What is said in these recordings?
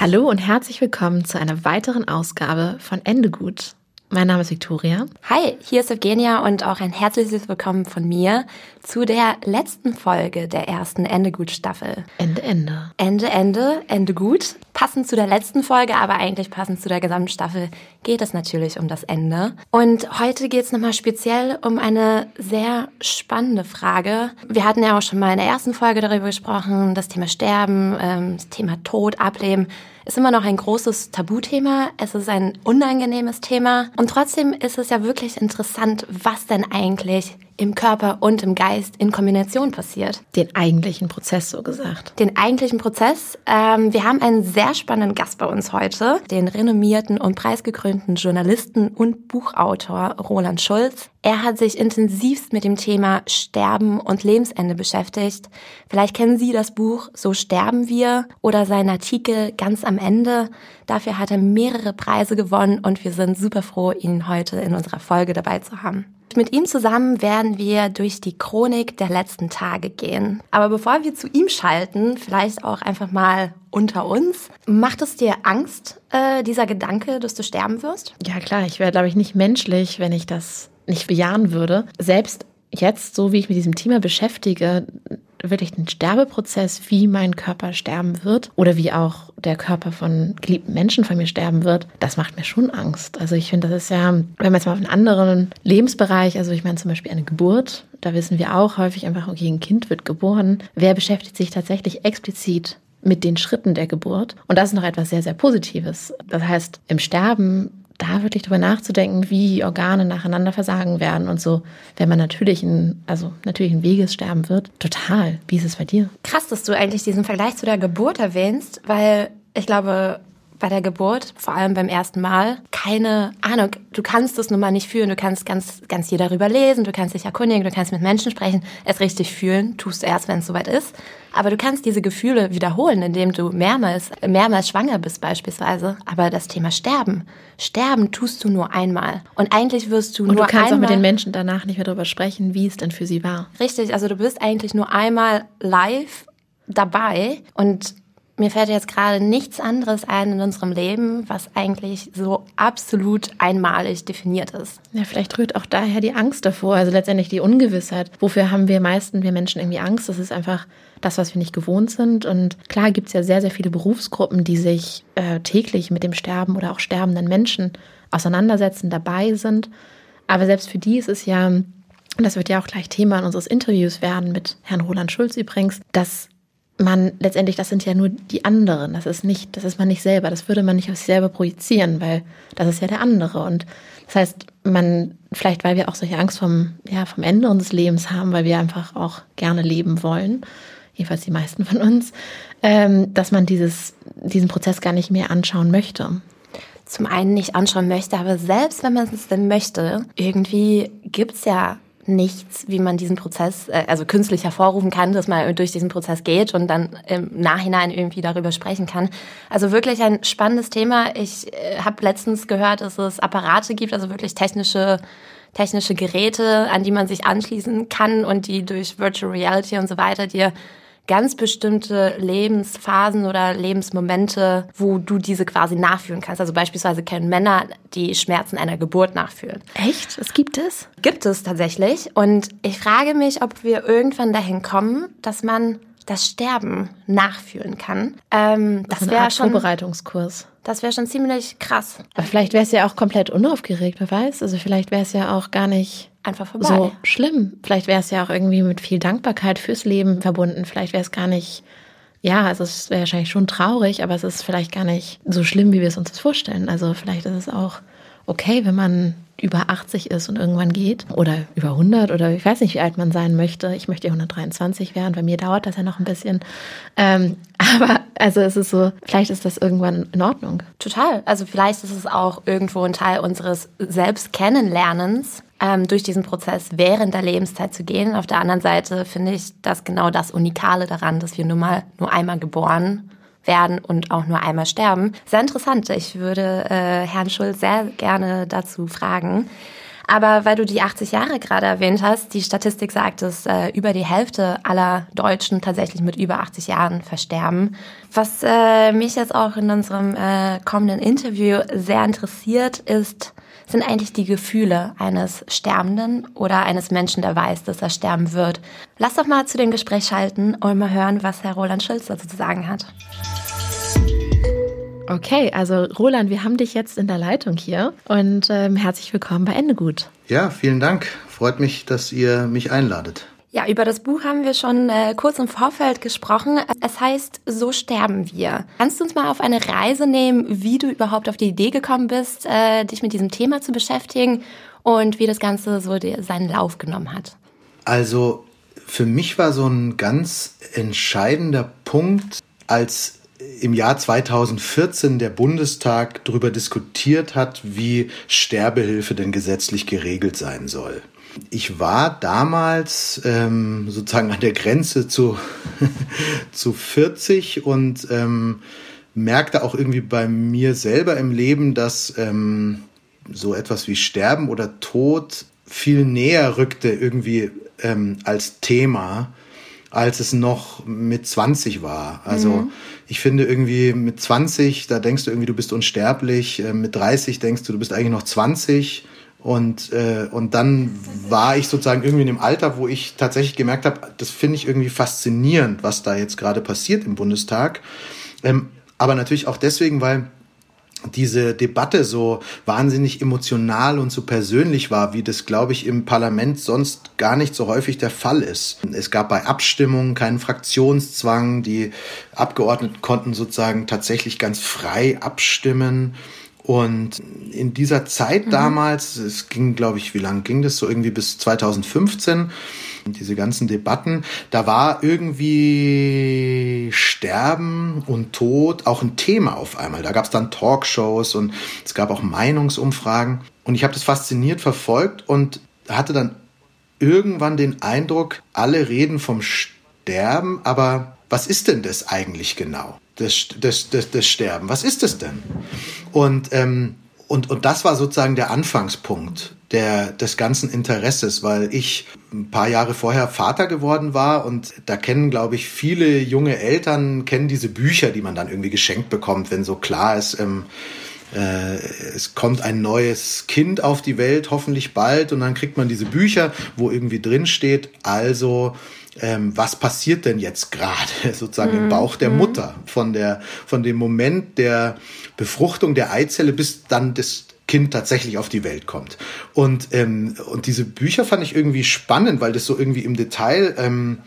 Hallo und herzlich willkommen zu einer weiteren Ausgabe von Ende gut. Mein Name ist Victoria. Hi, hier ist Evgenia und auch ein herzliches Willkommen von mir zu der letzten Folge der ersten Ende gut Staffel. Ende, Ende. Ende, Ende, Ende gut. Passend zu der letzten Folge, aber eigentlich passend zu der gesamten Staffel geht es natürlich um das Ende. Und heute geht es nochmal speziell um eine sehr spannende Frage. Wir hatten ja auch schon mal in der ersten Folge darüber gesprochen, das Thema Sterben, ähm, das Thema Tod, Ableben ist immer noch ein großes Tabuthema. Es ist ein unangenehmes Thema. Und trotzdem ist es ja wirklich interessant, was denn eigentlich im Körper und im Geist in Kombination passiert. Den eigentlichen Prozess, so gesagt. Den eigentlichen Prozess. Ähm, wir haben einen sehr spannenden Gast bei uns heute, den renommierten und preisgekrönten Journalisten und Buchautor Roland Schulz. Er hat sich intensivst mit dem Thema Sterben und Lebensende beschäftigt. Vielleicht kennen Sie das Buch So sterben wir oder seinen Artikel ganz am Ende. Dafür hat er mehrere Preise gewonnen und wir sind super froh, ihn heute in unserer Folge dabei zu haben. Mit ihm zusammen werden wir durch die Chronik der letzten Tage gehen. Aber bevor wir zu ihm schalten, vielleicht auch einfach mal unter uns. Macht es dir Angst, äh, dieser Gedanke, dass du sterben wirst? Ja klar, ich wäre, glaube ich, nicht menschlich, wenn ich das nicht bejahen würde. Selbst jetzt, so wie ich mit diesem Thema beschäftige, wirklich den Sterbeprozess, wie mein Körper sterben wird oder wie auch der Körper von geliebten Menschen von mir sterben wird, das macht mir schon Angst. Also ich finde, das ist ja, wenn man jetzt mal auf einen anderen Lebensbereich, also ich meine zum Beispiel eine Geburt, da wissen wir auch häufig einfach, okay, ein Kind wird geboren. Wer beschäftigt sich tatsächlich explizit mit den Schritten der Geburt? Und das ist noch etwas sehr, sehr Positives. Das heißt, im Sterben da wirklich drüber nachzudenken, wie Organe nacheinander versagen werden und so, wenn man natürlich ein, also natürlich ein Weges sterben wird. Total. Wie ist es bei dir? Krass, dass du eigentlich diesen Vergleich zu der Geburt erwähnst, weil ich glaube, bei der Geburt, vor allem beim ersten Mal, keine Ahnung. Du kannst es nun mal nicht fühlen. Du kannst ganz, ganz viel darüber lesen, du kannst dich erkundigen, du kannst mit Menschen sprechen, es richtig fühlen, tust du erst, wenn es soweit ist. Aber du kannst diese Gefühle wiederholen, indem du mehrmals, mehrmals schwanger bist beispielsweise. Aber das Thema Sterben, Sterben tust du nur einmal. Und eigentlich wirst du Und nur du kannst einmal, auch mit den Menschen danach nicht mehr darüber sprechen, wie es denn für sie war. Richtig, also du bist eigentlich nur einmal live dabei und mir fällt jetzt gerade nichts anderes ein in unserem Leben, was eigentlich so absolut einmalig definiert ist. Ja, vielleicht rührt auch daher die Angst davor, also letztendlich die Ungewissheit. Wofür haben wir meisten, wir Menschen irgendwie Angst? Das ist einfach das, was wir nicht gewohnt sind. Und klar gibt es ja sehr, sehr viele Berufsgruppen, die sich äh, täglich mit dem Sterben oder auch sterbenden Menschen auseinandersetzen, dabei sind. Aber selbst für die ist es ja, und das wird ja auch gleich Thema unseres Interviews werden mit Herrn Roland Schulz übrigens, dass man letztendlich, das sind ja nur die anderen. Das ist nicht, das ist man nicht selber. Das würde man nicht auf sich selber projizieren, weil das ist ja der andere. Und das heißt, man, vielleicht weil wir auch solche Angst vom, ja, vom Ende unseres Lebens haben, weil wir einfach auch gerne leben wollen, jedenfalls die meisten von uns, ähm, dass man dieses, diesen Prozess gar nicht mehr anschauen möchte. Zum einen nicht anschauen möchte, aber selbst wenn man es denn möchte, irgendwie gibt's ja nichts, wie man diesen Prozess, äh, also künstlich hervorrufen kann, dass man durch diesen Prozess geht und dann im Nachhinein irgendwie darüber sprechen kann. Also wirklich ein spannendes Thema. Ich äh, habe letztens gehört, dass es Apparate gibt, also wirklich technische technische Geräte, an die man sich anschließen kann und die durch Virtual Reality und so weiter dir ganz bestimmte Lebensphasen oder Lebensmomente, wo du diese quasi nachfühlen kannst. Also beispielsweise können Männer die Schmerzen einer Geburt nachfühlen. Echt? Das gibt es? Gibt es tatsächlich. Und ich frage mich, ob wir irgendwann dahin kommen, dass man das Sterben nachfühlen kann. Ähm, das wäre schon Vorbereitungskurs. Das wäre schon ziemlich krass. Aber vielleicht wäre es ja auch komplett unaufgeregt, wer weiß. Also vielleicht wäre es ja auch gar nicht einfach vorbei. So schlimm. Vielleicht wäre es ja auch irgendwie mit viel Dankbarkeit fürs Leben verbunden. Vielleicht wäre es gar nicht, ja, also es wäre wahrscheinlich schon traurig, aber es ist vielleicht gar nicht so schlimm, wie wir es uns das vorstellen. Also vielleicht ist es auch okay, wenn man über 80 ist und irgendwann geht oder über 100 oder ich weiß nicht, wie alt man sein möchte. Ich möchte 123 werden, bei mir dauert das ja noch ein bisschen. Ähm, aber also es ist so, vielleicht ist das irgendwann in Ordnung. Total. Also vielleicht ist es auch irgendwo ein Teil unseres Selbstkennenlernens, ähm, durch diesen Prozess während der Lebenszeit zu gehen. Auf der anderen Seite finde ich das genau das Unikale daran, dass wir nun mal nur einmal geboren werden und auch nur einmal sterben. Sehr interessant. Ich würde äh, Herrn Schulz sehr gerne dazu fragen. Aber weil du die 80 Jahre gerade erwähnt hast, die Statistik sagt, dass äh, über die Hälfte aller Deutschen tatsächlich mit über 80 Jahren versterben. Was äh, mich jetzt auch in unserem äh, kommenden Interview sehr interessiert, ist, sind eigentlich die Gefühle eines Sterbenden oder eines Menschen, der weiß, dass er sterben wird. Lass doch mal zu dem Gespräch schalten und mal hören, was Herr Roland Schulz dazu zu sagen hat. Okay, also Roland, wir haben dich jetzt in der Leitung hier und ähm, herzlich willkommen bei Ende gut. Ja, vielen Dank. Freut mich, dass ihr mich einladet. Ja, über das Buch haben wir schon äh, kurz im Vorfeld gesprochen. Es heißt So sterben wir. Kannst du uns mal auf eine Reise nehmen, wie du überhaupt auf die Idee gekommen bist, äh, dich mit diesem Thema zu beschäftigen und wie das Ganze so die, seinen Lauf genommen hat? Also für mich war so ein ganz entscheidender Punkt, als im Jahr 2014 der Bundestag darüber diskutiert hat, wie Sterbehilfe denn gesetzlich geregelt sein soll. Ich war damals ähm, sozusagen an der Grenze zu, zu 40 und ähm, merkte auch irgendwie bei mir selber im Leben, dass ähm, so etwas wie Sterben oder Tod viel näher rückte irgendwie ähm, als Thema, als es noch mit 20 war. Also mhm. Ich finde irgendwie mit 20, da denkst du irgendwie, du bist unsterblich, äh, mit 30 denkst du, du bist eigentlich noch 20 und, äh, und dann war ich sozusagen irgendwie in dem Alter, wo ich tatsächlich gemerkt habe, das finde ich irgendwie faszinierend, was da jetzt gerade passiert im Bundestag. Ähm, aber natürlich auch deswegen, weil diese Debatte so wahnsinnig emotional und so persönlich war, wie das, glaube ich, im Parlament sonst gar nicht so häufig der Fall ist. Es gab bei Abstimmungen keinen Fraktionszwang, die Abgeordneten konnten sozusagen tatsächlich ganz frei abstimmen. Und in dieser Zeit mhm. damals, es ging, glaube ich, wie lange ging das? So irgendwie bis 2015, diese ganzen Debatten, da war irgendwie Sterben und Tod auch ein Thema auf einmal. Da gab es dann Talkshows und es gab auch Meinungsumfragen. Und ich habe das fasziniert verfolgt und hatte dann irgendwann den Eindruck, alle reden vom Sterben, aber was ist denn das eigentlich genau? Das, das, das, das Sterben. Was ist das denn? Und, ähm, und, und das war sozusagen der Anfangspunkt der, des ganzen Interesses, weil ich ein paar Jahre vorher Vater geworden war und da kennen, glaube ich, viele junge Eltern, kennen diese Bücher, die man dann irgendwie geschenkt bekommt, wenn so klar ist, ähm, äh, es kommt ein neues Kind auf die Welt, hoffentlich bald, und dann kriegt man diese Bücher, wo irgendwie drin steht, also ähm, was passiert denn jetzt gerade sozusagen mhm. im Bauch der mhm. Mutter von der von dem Moment der Befruchtung der Eizelle bis dann das Kind tatsächlich auf die Welt kommt. Und ähm, und diese Bücher fand ich irgendwie spannend, weil das so irgendwie im Detail ähm,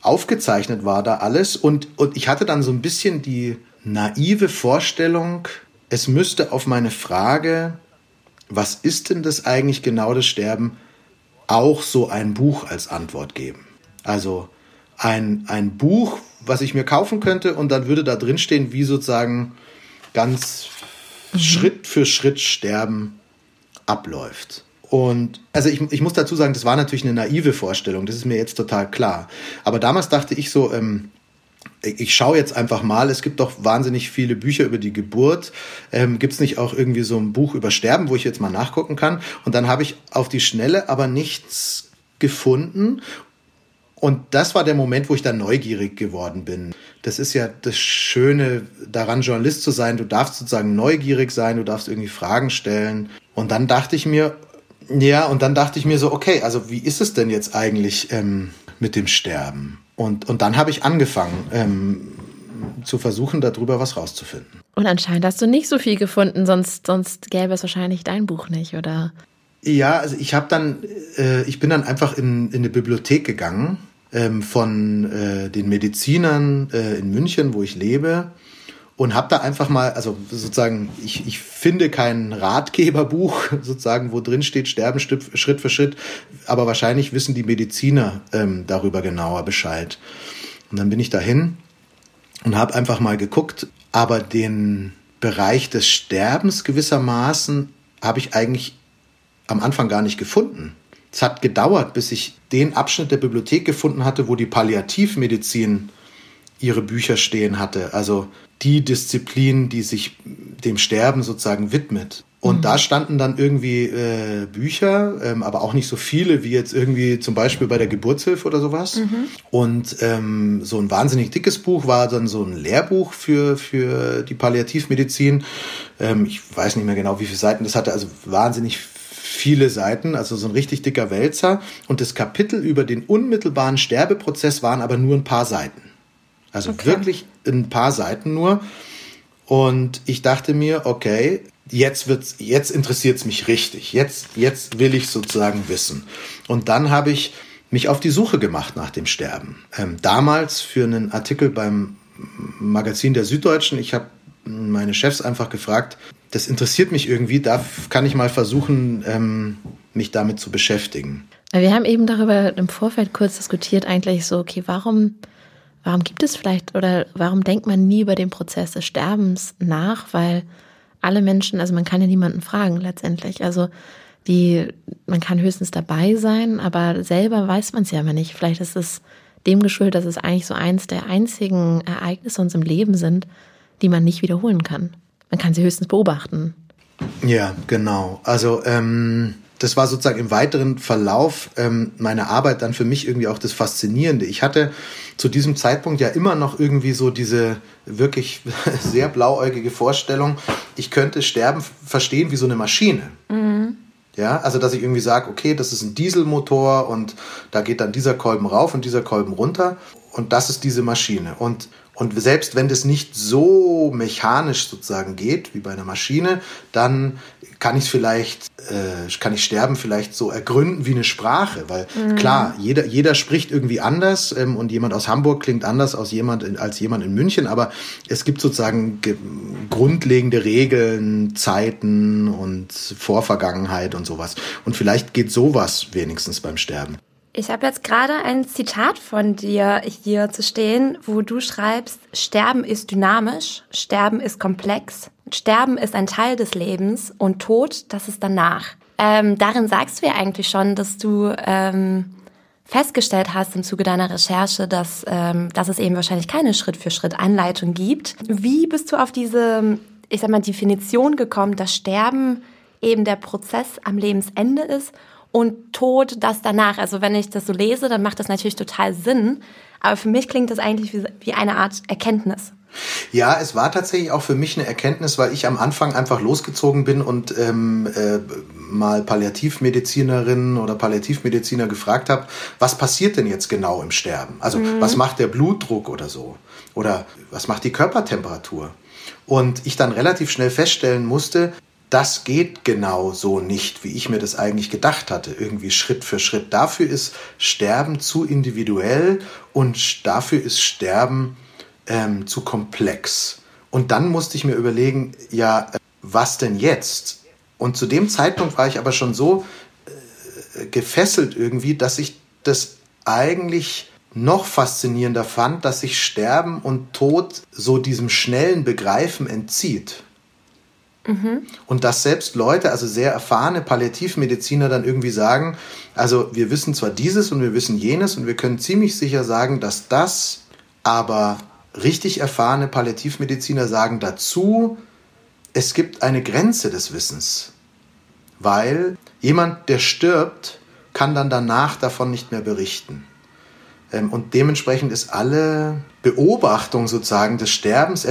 aufgezeichnet war da alles und und ich hatte dann so ein bisschen die naive Vorstellung, es müsste auf meine Frage, was ist denn das eigentlich genau das Sterben, auch so ein Buch als Antwort geben. Also ein, ein Buch, was ich mir kaufen könnte und dann würde da drin stehen, wie sozusagen ganz mhm. Schritt für Schritt Sterben abläuft. Und also ich, ich muss dazu sagen, das war natürlich eine naive Vorstellung, das ist mir jetzt total klar. Aber damals dachte ich so, ähm, ich schaue jetzt einfach mal, es gibt doch wahnsinnig viele Bücher über die Geburt. Ähm, gibt es nicht auch irgendwie so ein Buch über Sterben, wo ich jetzt mal nachgucken kann? Und dann habe ich auf die Schnelle aber nichts gefunden. Und das war der Moment, wo ich dann neugierig geworden bin. Das ist ja das Schöne daran, Journalist zu sein. Du darfst sozusagen neugierig sein, du darfst irgendwie Fragen stellen. Und dann dachte ich mir, ja, und dann dachte ich mir so, okay, also wie ist es denn jetzt eigentlich ähm, mit dem Sterben? Und, und dann habe ich angefangen ähm, zu versuchen, darüber was rauszufinden. Und anscheinend hast du nicht so viel gefunden, sonst, sonst gäbe es wahrscheinlich dein Buch nicht, oder? Ja, also ich habe dann, äh, ich bin dann einfach in, in eine Bibliothek gegangen ähm, von äh, den Medizinern äh, in München, wo ich lebe und habe da einfach mal, also sozusagen, ich, ich finde kein Ratgeberbuch, sozusagen, wo drin steht, sterben Schritt für Schritt, aber wahrscheinlich wissen die Mediziner ähm, darüber genauer Bescheid. Und dann bin ich dahin und habe einfach mal geguckt, aber den Bereich des Sterbens gewissermaßen habe ich eigentlich am Anfang gar nicht gefunden. Es hat gedauert, bis ich den Abschnitt der Bibliothek gefunden hatte, wo die Palliativmedizin ihre Bücher stehen hatte. Also die Disziplin, die sich dem Sterben sozusagen widmet. Und mhm. da standen dann irgendwie äh, Bücher, ähm, aber auch nicht so viele wie jetzt irgendwie zum Beispiel bei der Geburtshilfe oder sowas. Mhm. Und ähm, so ein wahnsinnig dickes Buch war dann so ein Lehrbuch für, für die Palliativmedizin. Ähm, ich weiß nicht mehr genau, wie viele Seiten das hatte, also wahnsinnig viele Seiten, also so ein richtig dicker Wälzer. Und das Kapitel über den unmittelbaren Sterbeprozess waren aber nur ein paar Seiten. Also okay. wirklich ein paar Seiten nur. Und ich dachte mir, okay, jetzt wird's, jetzt interessiert es mich richtig. Jetzt, jetzt will ich sozusagen wissen. Und dann habe ich mich auf die Suche gemacht nach dem Sterben. Ähm, damals für einen Artikel beim Magazin der Süddeutschen. Ich habe meine Chefs einfach gefragt, das interessiert mich irgendwie, da kann ich mal versuchen, ähm, mich damit zu beschäftigen. Wir haben eben darüber im Vorfeld kurz diskutiert, eigentlich so, okay, warum Warum gibt es vielleicht oder warum denkt man nie über den Prozess des Sterbens nach? Weil alle Menschen, also man kann ja niemanden fragen letztendlich. Also die, man kann höchstens dabei sein, aber selber weiß man es ja immer nicht. Vielleicht ist es dem geschuldet, dass es eigentlich so eins der einzigen Ereignisse uns im Leben sind, die man nicht wiederholen kann. Man kann sie höchstens beobachten. Ja, genau. Also ähm, das war sozusagen im weiteren Verlauf ähm, meiner Arbeit dann für mich irgendwie auch das Faszinierende. Ich hatte zu diesem Zeitpunkt ja immer noch irgendwie so diese wirklich sehr blauäugige Vorstellung, ich könnte Sterben verstehen wie so eine Maschine. Mhm. Ja, also dass ich irgendwie sage, okay, das ist ein Dieselmotor und da geht dann dieser Kolben rauf und dieser Kolben runter und das ist diese Maschine. Und und selbst wenn das nicht so mechanisch sozusagen geht wie bei einer Maschine, dann kann ich vielleicht, äh, kann ich Sterben vielleicht so ergründen wie eine Sprache, weil mhm. klar, jeder, jeder spricht irgendwie anders ähm, und jemand aus Hamburg klingt anders aus jemand in, als jemand in München, aber es gibt sozusagen grundlegende Regeln, Zeiten und Vorvergangenheit und sowas. Und vielleicht geht sowas wenigstens beim Sterben. Ich habe jetzt gerade ein Zitat von dir hier zu stehen, wo du schreibst, Sterben ist dynamisch, Sterben ist komplex, Sterben ist ein Teil des Lebens und Tod, das ist danach. Ähm, darin sagst du ja eigentlich schon, dass du ähm, festgestellt hast im Zuge deiner Recherche, dass, ähm, dass es eben wahrscheinlich keine Schritt-für-Schritt-Anleitung gibt. Wie bist du auf diese, ich sag mal, Definition gekommen, dass Sterben eben der Prozess am Lebensende ist und Tod das danach. Also wenn ich das so lese, dann macht das natürlich total Sinn. Aber für mich klingt das eigentlich wie, wie eine Art Erkenntnis. Ja, es war tatsächlich auch für mich eine Erkenntnis, weil ich am Anfang einfach losgezogen bin und ähm, äh, mal Palliativmedizinerinnen oder Palliativmediziner gefragt habe, was passiert denn jetzt genau im Sterben? Also mhm. was macht der Blutdruck oder so? Oder was macht die Körpertemperatur? Und ich dann relativ schnell feststellen musste, das geht genau so nicht, wie ich mir das eigentlich gedacht hatte, irgendwie Schritt für Schritt. Dafür ist Sterben zu individuell und dafür ist Sterben ähm, zu komplex. Und dann musste ich mir überlegen, ja, äh, was denn jetzt? Und zu dem Zeitpunkt war ich aber schon so äh, gefesselt irgendwie, dass ich das eigentlich noch faszinierender fand, dass sich Sterben und Tod so diesem schnellen Begreifen entzieht. Mhm. Und dass selbst Leute, also sehr erfahrene Palliativmediziner dann irgendwie sagen, also wir wissen zwar dieses und wir wissen jenes und wir können ziemlich sicher sagen, dass das, aber richtig erfahrene Palliativmediziner sagen dazu, es gibt eine Grenze des Wissens, weil jemand, der stirbt, kann dann danach davon nicht mehr berichten. Ähm, und dementsprechend ist alle Beobachtung sozusagen des Sterbens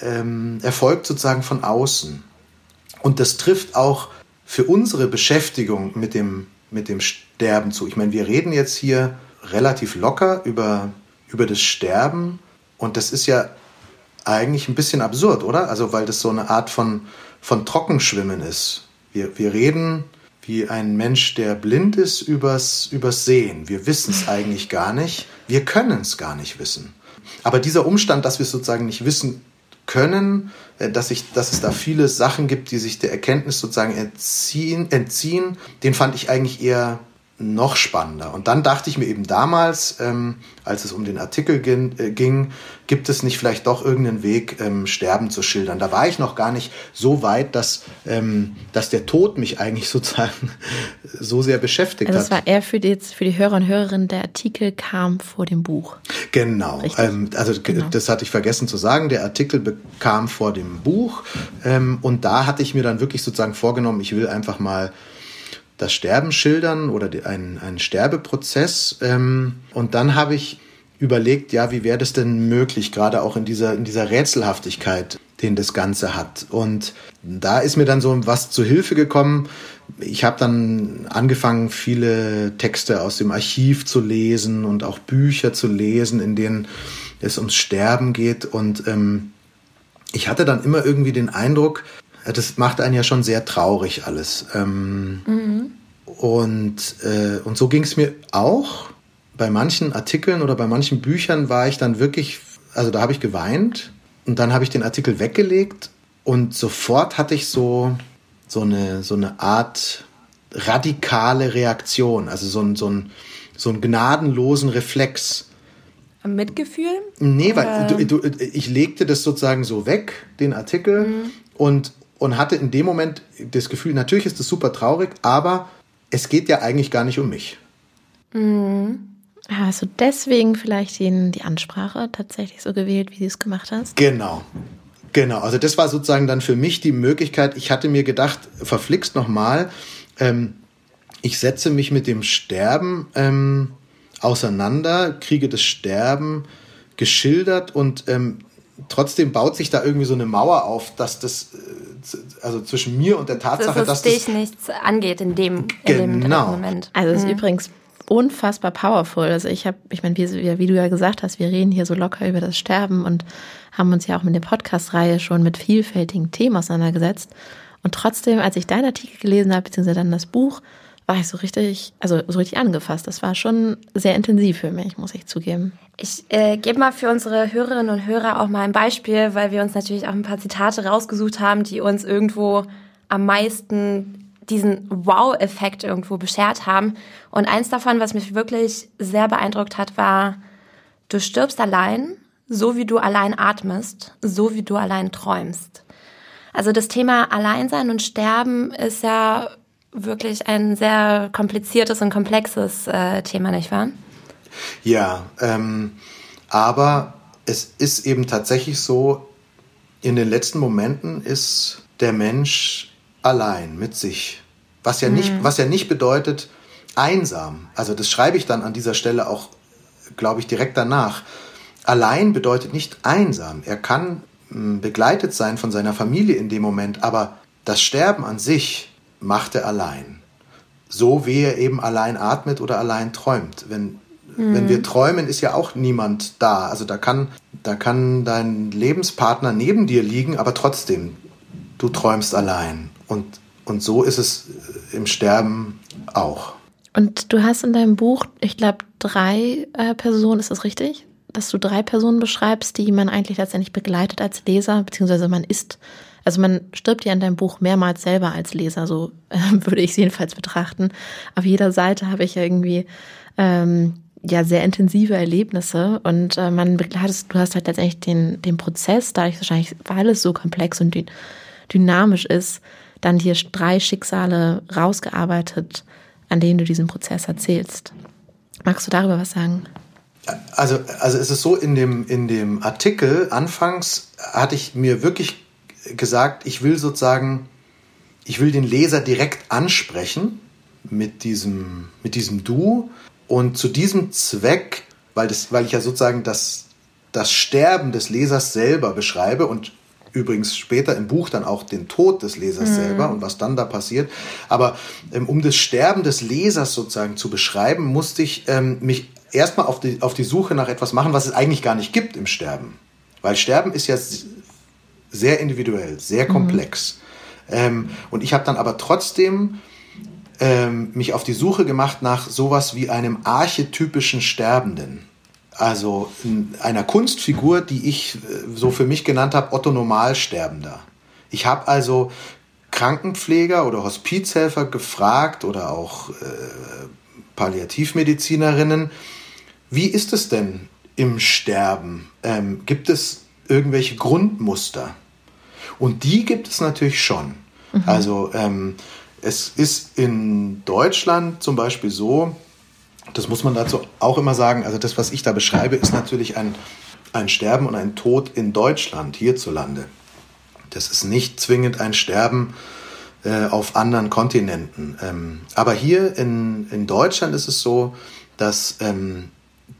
erf äh, äh, erfolgt sozusagen von außen. Und das trifft auch für unsere Beschäftigung mit dem, mit dem Sterben zu. Ich meine, wir reden jetzt hier relativ locker über, über das Sterben und das ist ja eigentlich ein bisschen absurd, oder? Also weil das so eine Art von, von Trockenschwimmen ist. Wir, wir reden wie ein Mensch, der blind ist, übers, übers Sehen. Wir wissen es eigentlich gar nicht. Wir können es gar nicht wissen. Aber dieser Umstand, dass wir es sozusagen nicht wissen können, äh, dass, ich, dass es da viele Sachen gibt, die sich der Erkenntnis sozusagen entziehen, entziehen. Den fand ich eigentlich eher noch spannender. Und dann dachte ich mir eben damals, ähm, als es um den Artikel ging, äh, ging, gibt es nicht vielleicht doch irgendeinen Weg, ähm, Sterben zu schildern. Da war ich noch gar nicht so weit, dass, ähm, dass der Tod mich eigentlich sozusagen so sehr beschäftigt also hat. Das war eher für die, für die Hörer und Hörerinnen, der Artikel kam vor dem Buch. Genau. Ähm, also genau. das hatte ich vergessen zu sagen. Der Artikel bekam vor dem Buch. Ähm, und da hatte ich mir dann wirklich sozusagen vorgenommen, ich will einfach mal das Sterben schildern oder einen, einen Sterbeprozess. Ähm, und dann habe ich überlegt, ja, wie wäre das denn möglich, gerade auch in dieser, in dieser Rätselhaftigkeit, den das Ganze hat. Und da ist mir dann so was zu Hilfe gekommen. Ich habe dann angefangen, viele Texte aus dem Archiv zu lesen und auch Bücher zu lesen, in denen es ums Sterben geht. Und ähm, ich hatte dann immer irgendwie den Eindruck, das macht einen ja schon sehr traurig alles. Ähm, mhm. und, äh, und so ging es mir auch. Bei manchen Artikeln oder bei manchen Büchern war ich dann wirklich, also da habe ich geweint und dann habe ich den Artikel weggelegt und sofort hatte ich so, so, eine, so eine Art radikale Reaktion, also so ein, so ein, so einen gnadenlosen Reflex. Mitgefühl? Nee, weil du, du, ich legte das sozusagen so weg, den Artikel, mhm. und, und hatte in dem Moment das Gefühl, natürlich ist das super traurig, aber es geht ja eigentlich gar nicht um mich. Mhm. Hast du deswegen vielleicht den, die Ansprache tatsächlich so gewählt, wie du es gemacht hast? Genau. Genau, also das war sozusagen dann für mich die Möglichkeit. Ich hatte mir gedacht, verflixt nochmal, ähm, ich setze mich mit dem Sterben ähm, auseinander, kriege das Sterben geschildert und ähm, trotzdem baut sich da irgendwie so eine Mauer auf, dass das äh, also zwischen mir und der Tatsache, dass, dass dich das nichts angeht in dem, in genau. dem Moment. Also es ist mhm. übrigens unfassbar powerful. Also ich habe, ich meine, wie, wie, du ja gesagt hast, wir reden hier so locker über das Sterben und haben uns ja auch mit der Podcast-Reihe schon mit vielfältigen Themen auseinandergesetzt. Und trotzdem, als ich deinen Artikel gelesen habe, beziehungsweise dann das Buch, war ich so richtig, also so richtig angefasst. Das war schon sehr intensiv für mich, muss ich zugeben. Ich äh, gebe mal für unsere Hörerinnen und Hörer auch mal ein Beispiel, weil wir uns natürlich auch ein paar Zitate rausgesucht haben, die uns irgendwo am meisten diesen Wow-Effekt irgendwo beschert haben. Und eins davon, was mich wirklich sehr beeindruckt hat, war, du stirbst allein, so wie du allein atmest, so wie du allein träumst. Also das Thema Alleinsein und Sterben ist ja wirklich ein sehr kompliziertes und komplexes äh, Thema, nicht wahr? Ja, ähm, aber es ist eben tatsächlich so, in den letzten Momenten ist der Mensch allein mit sich. Was ja, mhm. nicht, was ja nicht bedeutet einsam. Also das schreibe ich dann an dieser Stelle auch, glaube ich, direkt danach. Allein bedeutet nicht einsam. Er kann begleitet sein von seiner Familie in dem Moment, aber das Sterben an sich macht er allein. So wie er eben allein atmet oder allein träumt. Wenn, mhm. wenn wir träumen, ist ja auch niemand da. Also da kann, da kann dein Lebenspartner neben dir liegen, aber trotzdem, du träumst allein. Und, und so ist es im Sterben auch. Und du hast in deinem Buch, ich glaube, drei äh, Personen, ist das richtig? Dass du drei Personen beschreibst, die man eigentlich letztendlich begleitet als Leser, beziehungsweise man ist also man stirbt ja in deinem Buch mehrmals selber als Leser, so äh, würde ich es jedenfalls betrachten. Auf jeder Seite habe ich irgendwie ähm, ja sehr intensive Erlebnisse und äh, man begleitet, du hast halt letztendlich den, den Prozess, dadurch wahrscheinlich, weil es so komplex und die, dynamisch ist, dann hier drei Schicksale rausgearbeitet, an denen du diesen Prozess erzählst. Magst du darüber was sagen? Also, also es ist so, in dem, in dem Artikel anfangs hatte ich mir wirklich gesagt, ich will sozusagen, ich will den Leser direkt ansprechen mit diesem, mit diesem Du. Und zu diesem Zweck, weil, das, weil ich ja sozusagen das, das Sterben des Lesers selber beschreibe und übrigens später im Buch dann auch den Tod des Lesers mhm. selber und was dann da passiert. Aber ähm, um das Sterben des Lesers sozusagen zu beschreiben, musste ich ähm, mich erstmal auf die, auf die Suche nach etwas machen, was es eigentlich gar nicht gibt im Sterben. Weil Sterben ist ja sehr individuell, sehr mhm. komplex. Mhm. Ähm, und ich habe dann aber trotzdem ähm, mich auf die Suche gemacht nach sowas wie einem archetypischen Sterbenden. Also einer Kunstfigur, die ich äh, so für mich genannt habe, Otto Normalsterbender. Ich habe also Krankenpfleger oder Hospizhelfer gefragt oder auch äh, Palliativmedizinerinnen, wie ist es denn im Sterben? Ähm, gibt es irgendwelche Grundmuster? Und die gibt es natürlich schon. Mhm. Also ähm, es ist in Deutschland zum Beispiel so, das muss man dazu auch immer sagen, also das, was ich da beschreibe, ist natürlich ein, ein Sterben und ein Tod in Deutschland, hierzulande. Das ist nicht zwingend ein Sterben äh, auf anderen Kontinenten. Ähm, aber hier in, in Deutschland ist es so, dass ähm,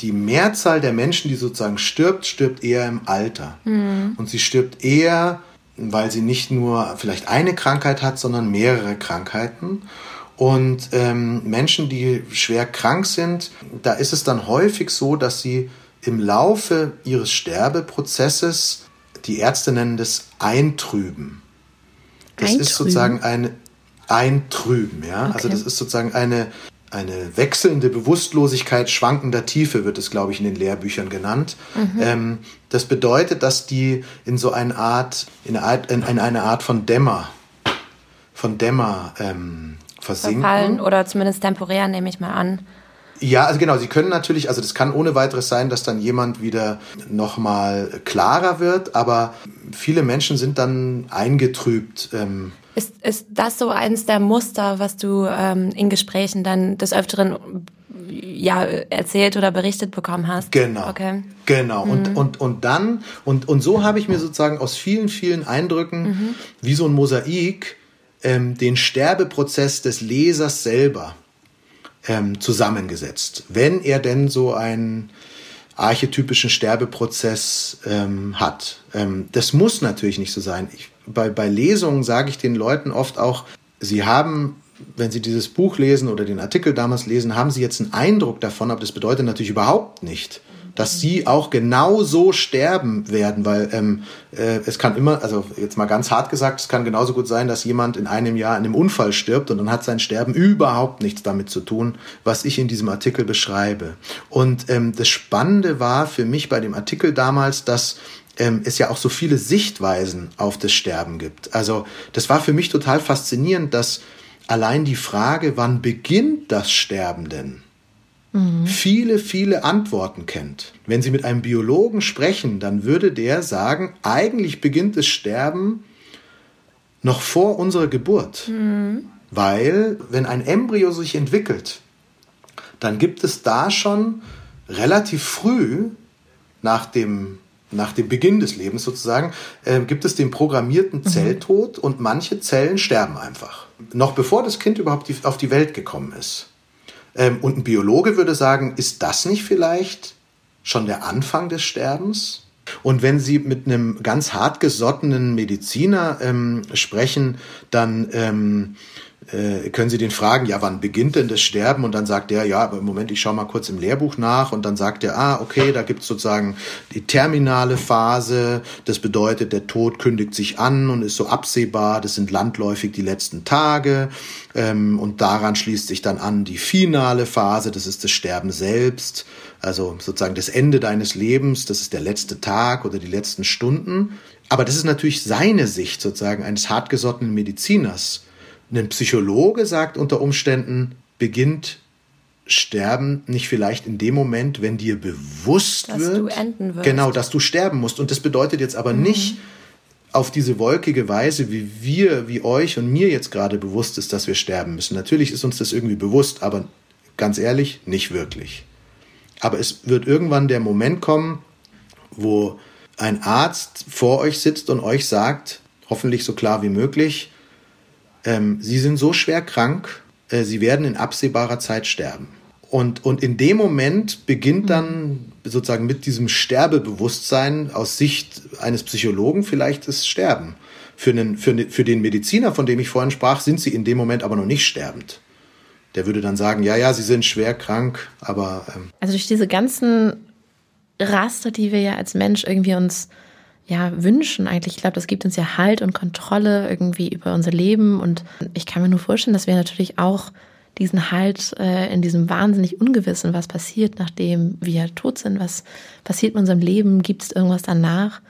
die Mehrzahl der Menschen, die sozusagen stirbt, stirbt eher im Alter. Mhm. Und sie stirbt eher, weil sie nicht nur vielleicht eine Krankheit hat, sondern mehrere Krankheiten. Und ähm, Menschen, die schwer krank sind, da ist es dann häufig so, dass sie im Laufe ihres Sterbeprozesses, die Ärzte nennen das Eintrüben. Das Eintrüben. ist sozusagen ein Eintrüben, ja. Also okay. Also das ist sozusagen eine, eine wechselnde Bewusstlosigkeit schwankender Tiefe, wird es, glaube ich, in den Lehrbüchern genannt. Mhm. Ähm, das bedeutet, dass die in so eine Art, in eine Art, von Dämmer, von Dämmer ähm, versinken. Verfallen oder zumindest temporär, nehme ich mal an. Ja, also genau, sie können natürlich, also das kann ohne weiteres sein, dass dann jemand wieder nochmal klarer wird, aber viele Menschen sind dann eingetrübt. Ähm. Ist, ist das so eines der Muster, was du ähm, in Gesprächen dann des Öfteren ja, erzählt oder berichtet bekommen hast? Genau. Okay. Genau. Mhm. Und, und, und dann, und, und so habe ich mir sozusagen aus vielen, vielen Eindrücken mhm. wie so ein Mosaik ähm, den Sterbeprozess des Lesers selber ähm, zusammengesetzt. Wenn er denn so einen archetypischen Sterbeprozess ähm, hat. Ähm, das muss natürlich nicht so sein. Ich, bei, bei Lesungen sage ich den Leuten oft auch, sie haben wenn Sie dieses Buch lesen oder den Artikel damals lesen, haben Sie jetzt einen Eindruck davon, aber das bedeutet natürlich überhaupt nicht, dass sie auch genau so sterben werden, weil ähm, äh, es kann immer, also jetzt mal ganz hart gesagt, es kann genauso gut sein, dass jemand in einem Jahr in einem Unfall stirbt und dann hat sein Sterben überhaupt nichts damit zu tun, was ich in diesem Artikel beschreibe. Und ähm, das Spannende war für mich bei dem Artikel damals, dass ähm, es ja auch so viele Sichtweisen auf das Sterben gibt. Also das war für mich total faszinierend, dass allein die Frage, wann beginnt das Sterben denn? Mhm. viele, viele Antworten kennt. Wenn Sie mit einem Biologen sprechen, dann würde der sagen, eigentlich beginnt das Sterben noch vor unserer Geburt. Mhm. Weil, wenn ein Embryo sich entwickelt, dann gibt es da schon relativ früh nach dem, nach dem Beginn des Lebens sozusagen, äh, gibt es den programmierten mhm. Zelltod und manche Zellen sterben einfach. Noch bevor das Kind überhaupt die, auf die Welt gekommen ist. Ähm, und ein Biologe würde sagen, ist das nicht vielleicht schon der Anfang des Sterbens? Und wenn Sie mit einem ganz hartgesottenen Mediziner ähm, sprechen, dann ähm, äh, können Sie den fragen, ja, wann beginnt denn das Sterben? Und dann sagt er, ja, aber im Moment, ich schaue mal kurz im Lehrbuch nach. Und dann sagt er, ah, okay, da gibt es sozusagen die terminale Phase. Das bedeutet, der Tod kündigt sich an und ist so absehbar. Das sind landläufig die letzten Tage. Ähm, und daran schließt sich dann an die finale Phase. Das ist das Sterben selbst. Also sozusagen das Ende deines Lebens. Das ist der letzte Tag oder die letzten Stunden. Aber das ist natürlich seine Sicht sozusagen eines hartgesottenen Mediziners. Ein Psychologe sagt unter Umständen, beginnt Sterben nicht vielleicht in dem Moment, wenn dir bewusst dass wird, du enden wirst. genau, dass du sterben musst. Und das bedeutet jetzt aber mhm. nicht auf diese wolkige Weise, wie wir, wie euch und mir jetzt gerade bewusst ist, dass wir sterben müssen. Natürlich ist uns das irgendwie bewusst, aber ganz ehrlich, nicht wirklich. Aber es wird irgendwann der Moment kommen, wo ein Arzt vor euch sitzt und euch sagt, hoffentlich so klar wie möglich, ähm, Sie sind so schwer krank, äh, Sie werden in absehbarer Zeit sterben. Und, und in dem Moment beginnt dann sozusagen mit diesem Sterbebewusstsein aus Sicht eines Psychologen vielleicht das Sterben. Für, einen, für, für den Mediziner, von dem ich vorhin sprach, sind sie in dem Moment aber noch nicht sterbend. Der würde dann sagen, ja, ja, sie sind schwer krank, aber... Ähm also durch diese ganzen Raster, die wir ja als Mensch irgendwie uns ja wünschen eigentlich. Ich glaube, das gibt uns ja Halt und Kontrolle irgendwie über unser Leben und ich kann mir nur vorstellen, dass wir natürlich auch diesen Halt äh, in diesem wahnsinnig Ungewissen, was passiert, nachdem wir tot sind, was passiert in unserem Leben, gibt es irgendwas danach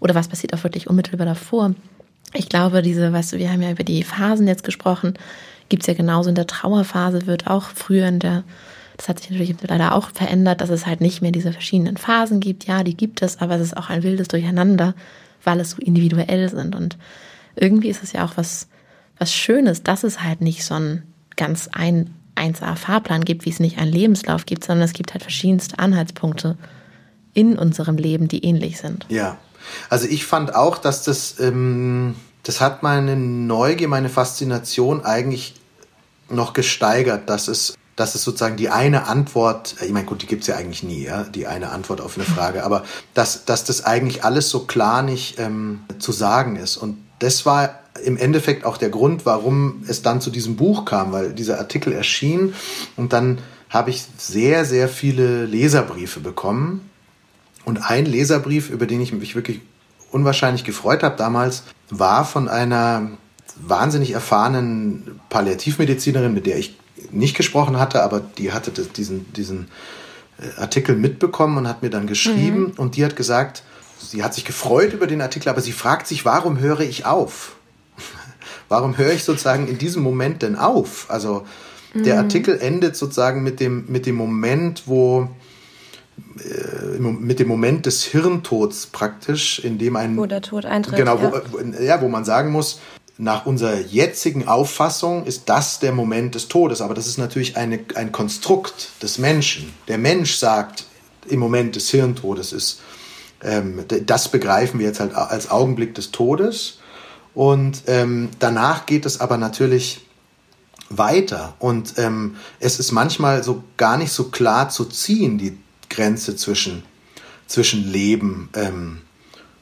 oder was passiert auch wirklich unmittelbar davor. Ich glaube, diese, weißt du, wir haben ja über die Phasen jetzt gesprochen, gibt es ja genauso in der Trauerphase, wird auch früher in der, das hat sich natürlich leider auch verändert, dass es halt nicht mehr diese verschiedenen Phasen gibt. Ja, die gibt es, aber es ist auch ein wildes Durcheinander, weil es so individuell sind. Und irgendwie ist es ja auch was, was Schönes, dass es halt nicht so ein ganz ein 1A Fahrplan gibt, wie es nicht einen Lebenslauf gibt, sondern es gibt halt verschiedenste Anhaltspunkte in unserem Leben, die ähnlich sind. Ja, also ich fand auch, dass das, ähm, das hat meine Neugier, meine Faszination eigentlich noch gesteigert, dass es, dass es sozusagen die eine Antwort, ich meine, gut, die gibt es ja eigentlich nie, ja, die eine Antwort auf eine Frage, aber dass, dass das eigentlich alles so klar nicht ähm, zu sagen ist. Und das war im Endeffekt auch der Grund, warum es dann zu diesem Buch kam, weil dieser Artikel erschien und dann habe ich sehr, sehr viele Leserbriefe bekommen. Und ein Leserbrief, über den ich mich wirklich unwahrscheinlich gefreut habe damals, war von einer wahnsinnig erfahrenen Palliativmedizinerin, mit der ich nicht gesprochen hatte, aber die hatte diesen, diesen äh, Artikel mitbekommen und hat mir dann geschrieben mhm. und die hat gesagt, sie hat sich gefreut über den Artikel, aber sie fragt sich, warum höre ich auf? warum höre ich sozusagen in diesem Moment denn auf? Also der mhm. Artikel endet sozusagen mit dem, mit dem Moment, wo äh, mit dem Moment des Hirntods praktisch, in dem ein wo der Tod eintritt. Genau, ja. Wo, ja, wo man sagen muss, nach unserer jetzigen Auffassung ist das der Moment des Todes, aber das ist natürlich eine, ein Konstrukt des Menschen. Der Mensch sagt, im Moment des Hirntodes ist, ähm, das begreifen wir jetzt halt als Augenblick des Todes. Und ähm, danach geht es aber natürlich weiter. Und ähm, es ist manchmal so gar nicht so klar zu ziehen, die Grenze zwischen, zwischen Leben ähm,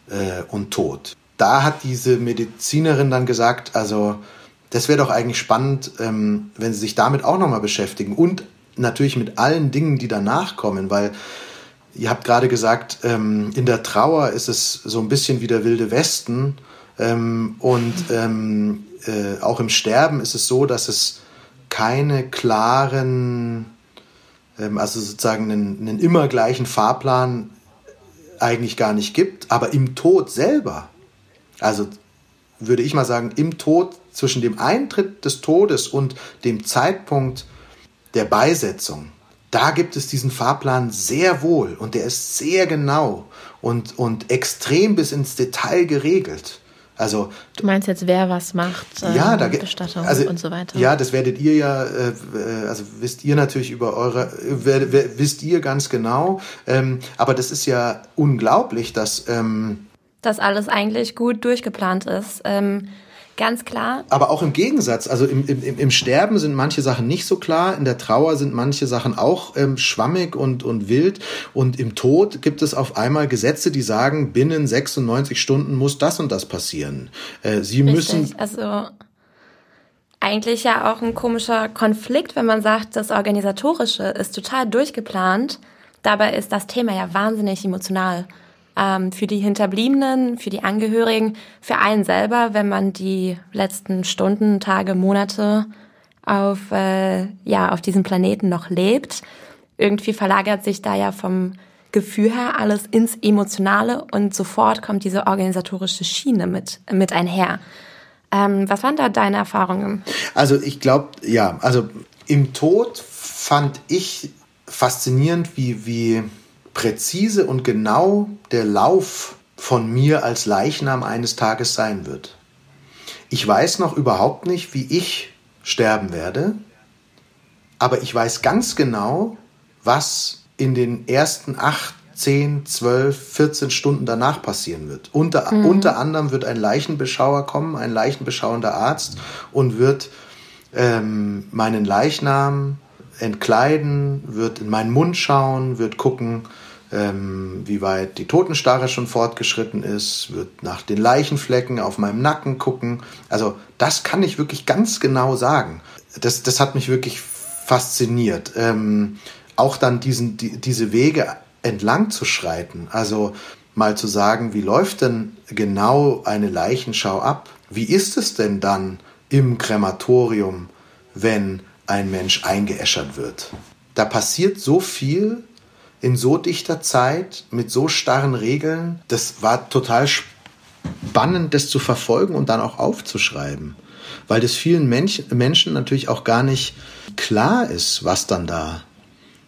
äh, und Tod. Da hat diese Medizinerin dann gesagt, also das wäre doch eigentlich spannend, ähm, wenn Sie sich damit auch nochmal beschäftigen und natürlich mit allen Dingen, die danach kommen, weil ihr habt gerade gesagt, ähm, in der Trauer ist es so ein bisschen wie der wilde Westen ähm, und ähm, äh, auch im Sterben ist es so, dass es keine klaren, ähm, also sozusagen einen, einen immer gleichen Fahrplan eigentlich gar nicht gibt. Aber im Tod selber, also würde ich mal sagen, im Tod zwischen dem Eintritt des Todes und dem Zeitpunkt der Beisetzung, da gibt es diesen Fahrplan sehr wohl und der ist sehr genau und, und extrem bis ins Detail geregelt. Also, du meinst jetzt, wer was macht, ähm, ja, da, Bestattung also, und so weiter. Ja, das werdet ihr ja, äh, äh also wisst ihr natürlich über eure, wer, wisst ihr ganz genau. Ähm, aber das ist ja unglaublich, dass ähm, dass alles eigentlich gut durchgeplant ist. Ähm, Ganz klar. Aber auch im Gegensatz, also im, im, im Sterben sind manche Sachen nicht so klar, in der Trauer sind manche Sachen auch ähm, schwammig und, und wild und im Tod gibt es auf einmal Gesetze, die sagen, binnen 96 Stunden muss das und das passieren. Äh, Sie Richtig. müssen... Also eigentlich ja auch ein komischer Konflikt, wenn man sagt, das Organisatorische ist total durchgeplant. Dabei ist das Thema ja wahnsinnig emotional ähm, für die Hinterbliebenen, für die Angehörigen, für einen selber, wenn man die letzten Stunden, Tage, Monate auf, äh, ja, auf diesem Planeten noch lebt. Irgendwie verlagert sich da ja vom Gefühl her alles ins Emotionale und sofort kommt diese organisatorische Schiene mit, mit einher. Ähm, was waren da deine Erfahrungen? Also ich glaube, ja, also im Tod fand ich faszinierend, wie, wie präzise und genau der Lauf von mir als Leichnam eines Tages sein wird. Ich weiß noch überhaupt nicht, wie ich sterben werde, aber ich weiß ganz genau, was in den ersten acht, zehn, zwölf, 14 Stunden danach passieren wird. Unter, mhm. unter anderem wird ein Leichenbeschauer kommen, ein leichenbeschauender Arzt und wird ähm, meinen Leichnam entkleiden, wird in meinen Mund schauen, wird gucken, ähm, wie weit die Totenstarre schon fortgeschritten ist, wird nach den Leichenflecken auf meinem Nacken gucken. Also das kann ich wirklich ganz genau sagen. Das, das hat mich wirklich fasziniert. Ähm, auch dann diesen, die, diese Wege entlang zu schreiten. Also mal zu sagen, wie läuft denn genau eine Leichenschau ab? Wie ist es denn dann im Krematorium, wenn ein Mensch eingeäschert wird? Da passiert so viel in so dichter Zeit mit so starren Regeln. Das war total spannend, das zu verfolgen und dann auch aufzuschreiben. Weil das vielen Mensch, Menschen natürlich auch gar nicht klar ist, was dann da,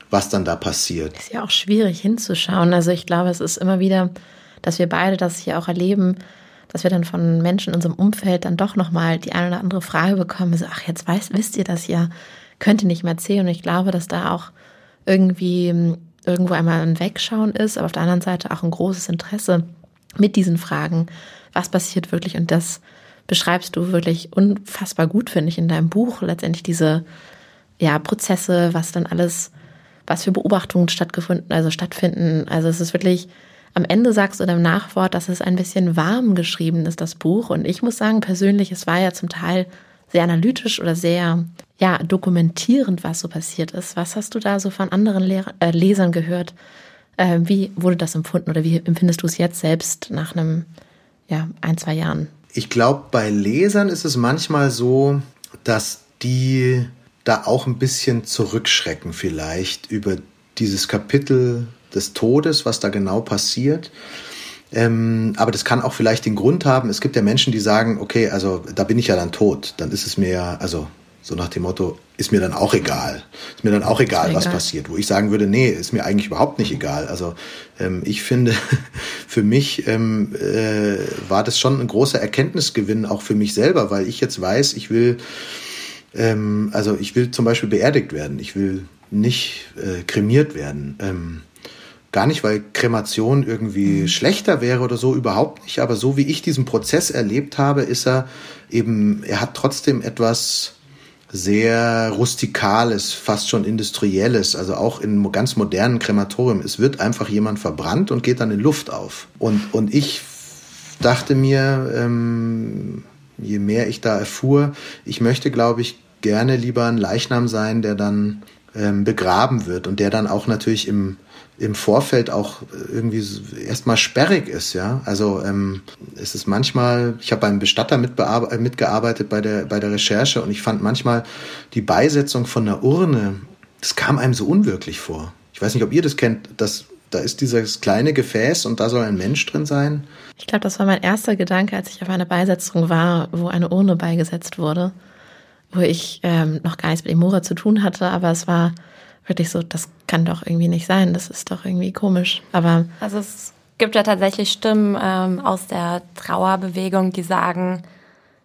was dann da passiert. Ist ja auch schwierig hinzuschauen. Also ich glaube, es ist immer wieder, dass wir beide das hier auch erleben, dass wir dann von Menschen in unserem Umfeld dann doch nochmal die eine oder andere Frage bekommen. So, ach, jetzt weiß, wisst ihr das ja, könnt ihr nicht mehr erzählen. Und ich glaube, dass da auch irgendwie irgendwo einmal ein Wegschauen ist, aber auf der anderen Seite auch ein großes Interesse mit diesen Fragen, was passiert wirklich und das beschreibst du wirklich unfassbar gut, finde ich, in deinem Buch. Letztendlich diese ja, Prozesse, was dann alles, was für Beobachtungen stattgefunden, also stattfinden. Also es ist wirklich, am Ende sagst du in deinem Nachwort, dass es ein bisschen warm geschrieben ist, das Buch. Und ich muss sagen, persönlich, es war ja zum Teil sehr analytisch oder sehr ja, dokumentierend, was so passiert ist. Was hast du da so von anderen Lehrer, äh, Lesern gehört? Äh, wie wurde das empfunden oder wie empfindest du es jetzt selbst nach einem, ja, ein, zwei Jahren? Ich glaube, bei Lesern ist es manchmal so, dass die da auch ein bisschen zurückschrecken vielleicht über dieses Kapitel des Todes, was da genau passiert. Ähm, aber das kann auch vielleicht den Grund haben. Es gibt ja Menschen, die sagen, okay, also da bin ich ja dann tot. Dann ist es mir ja, also so nach dem Motto, ist mir dann auch egal. Ist mir dann auch egal, was egal. passiert. Wo ich sagen würde, nee, ist mir eigentlich überhaupt nicht egal. Also ähm, ich finde, für mich ähm, äh, war das schon ein großer Erkenntnisgewinn, auch für mich selber, weil ich jetzt weiß, ich will, ähm, also ich will zum Beispiel beerdigt werden. Ich will nicht äh, kremiert werden. Ähm, Gar nicht, weil Kremation irgendwie mhm. schlechter wäre oder so, überhaupt nicht. Aber so wie ich diesen Prozess erlebt habe, ist er eben, er hat trotzdem etwas sehr rustikales, fast schon industrielles, also auch in ganz modernen Krematorium. Es wird einfach jemand verbrannt und geht dann in Luft auf. Und, und ich dachte mir, ähm, je mehr ich da erfuhr, ich möchte, glaube ich, gerne lieber ein Leichnam sein, der dann ähm, begraben wird und der dann auch natürlich im im Vorfeld auch irgendwie erstmal sperrig ist, ja. Also ähm, es ist manchmal, ich habe beim Bestatter mitgearbeitet bei der, bei der Recherche und ich fand manchmal die Beisetzung von einer Urne, das kam einem so unwirklich vor. Ich weiß nicht, ob ihr das kennt, dass da ist dieses kleine Gefäß und da soll ein Mensch drin sein. Ich glaube, das war mein erster Gedanke, als ich auf einer Beisetzung war, wo eine Urne beigesetzt wurde, wo ich ähm, noch gar nichts mit Emora zu tun hatte, aber es war wirklich so, das kann doch irgendwie nicht sein, das ist doch irgendwie komisch. Aber also es gibt ja tatsächlich Stimmen ähm, aus der Trauerbewegung, die sagen,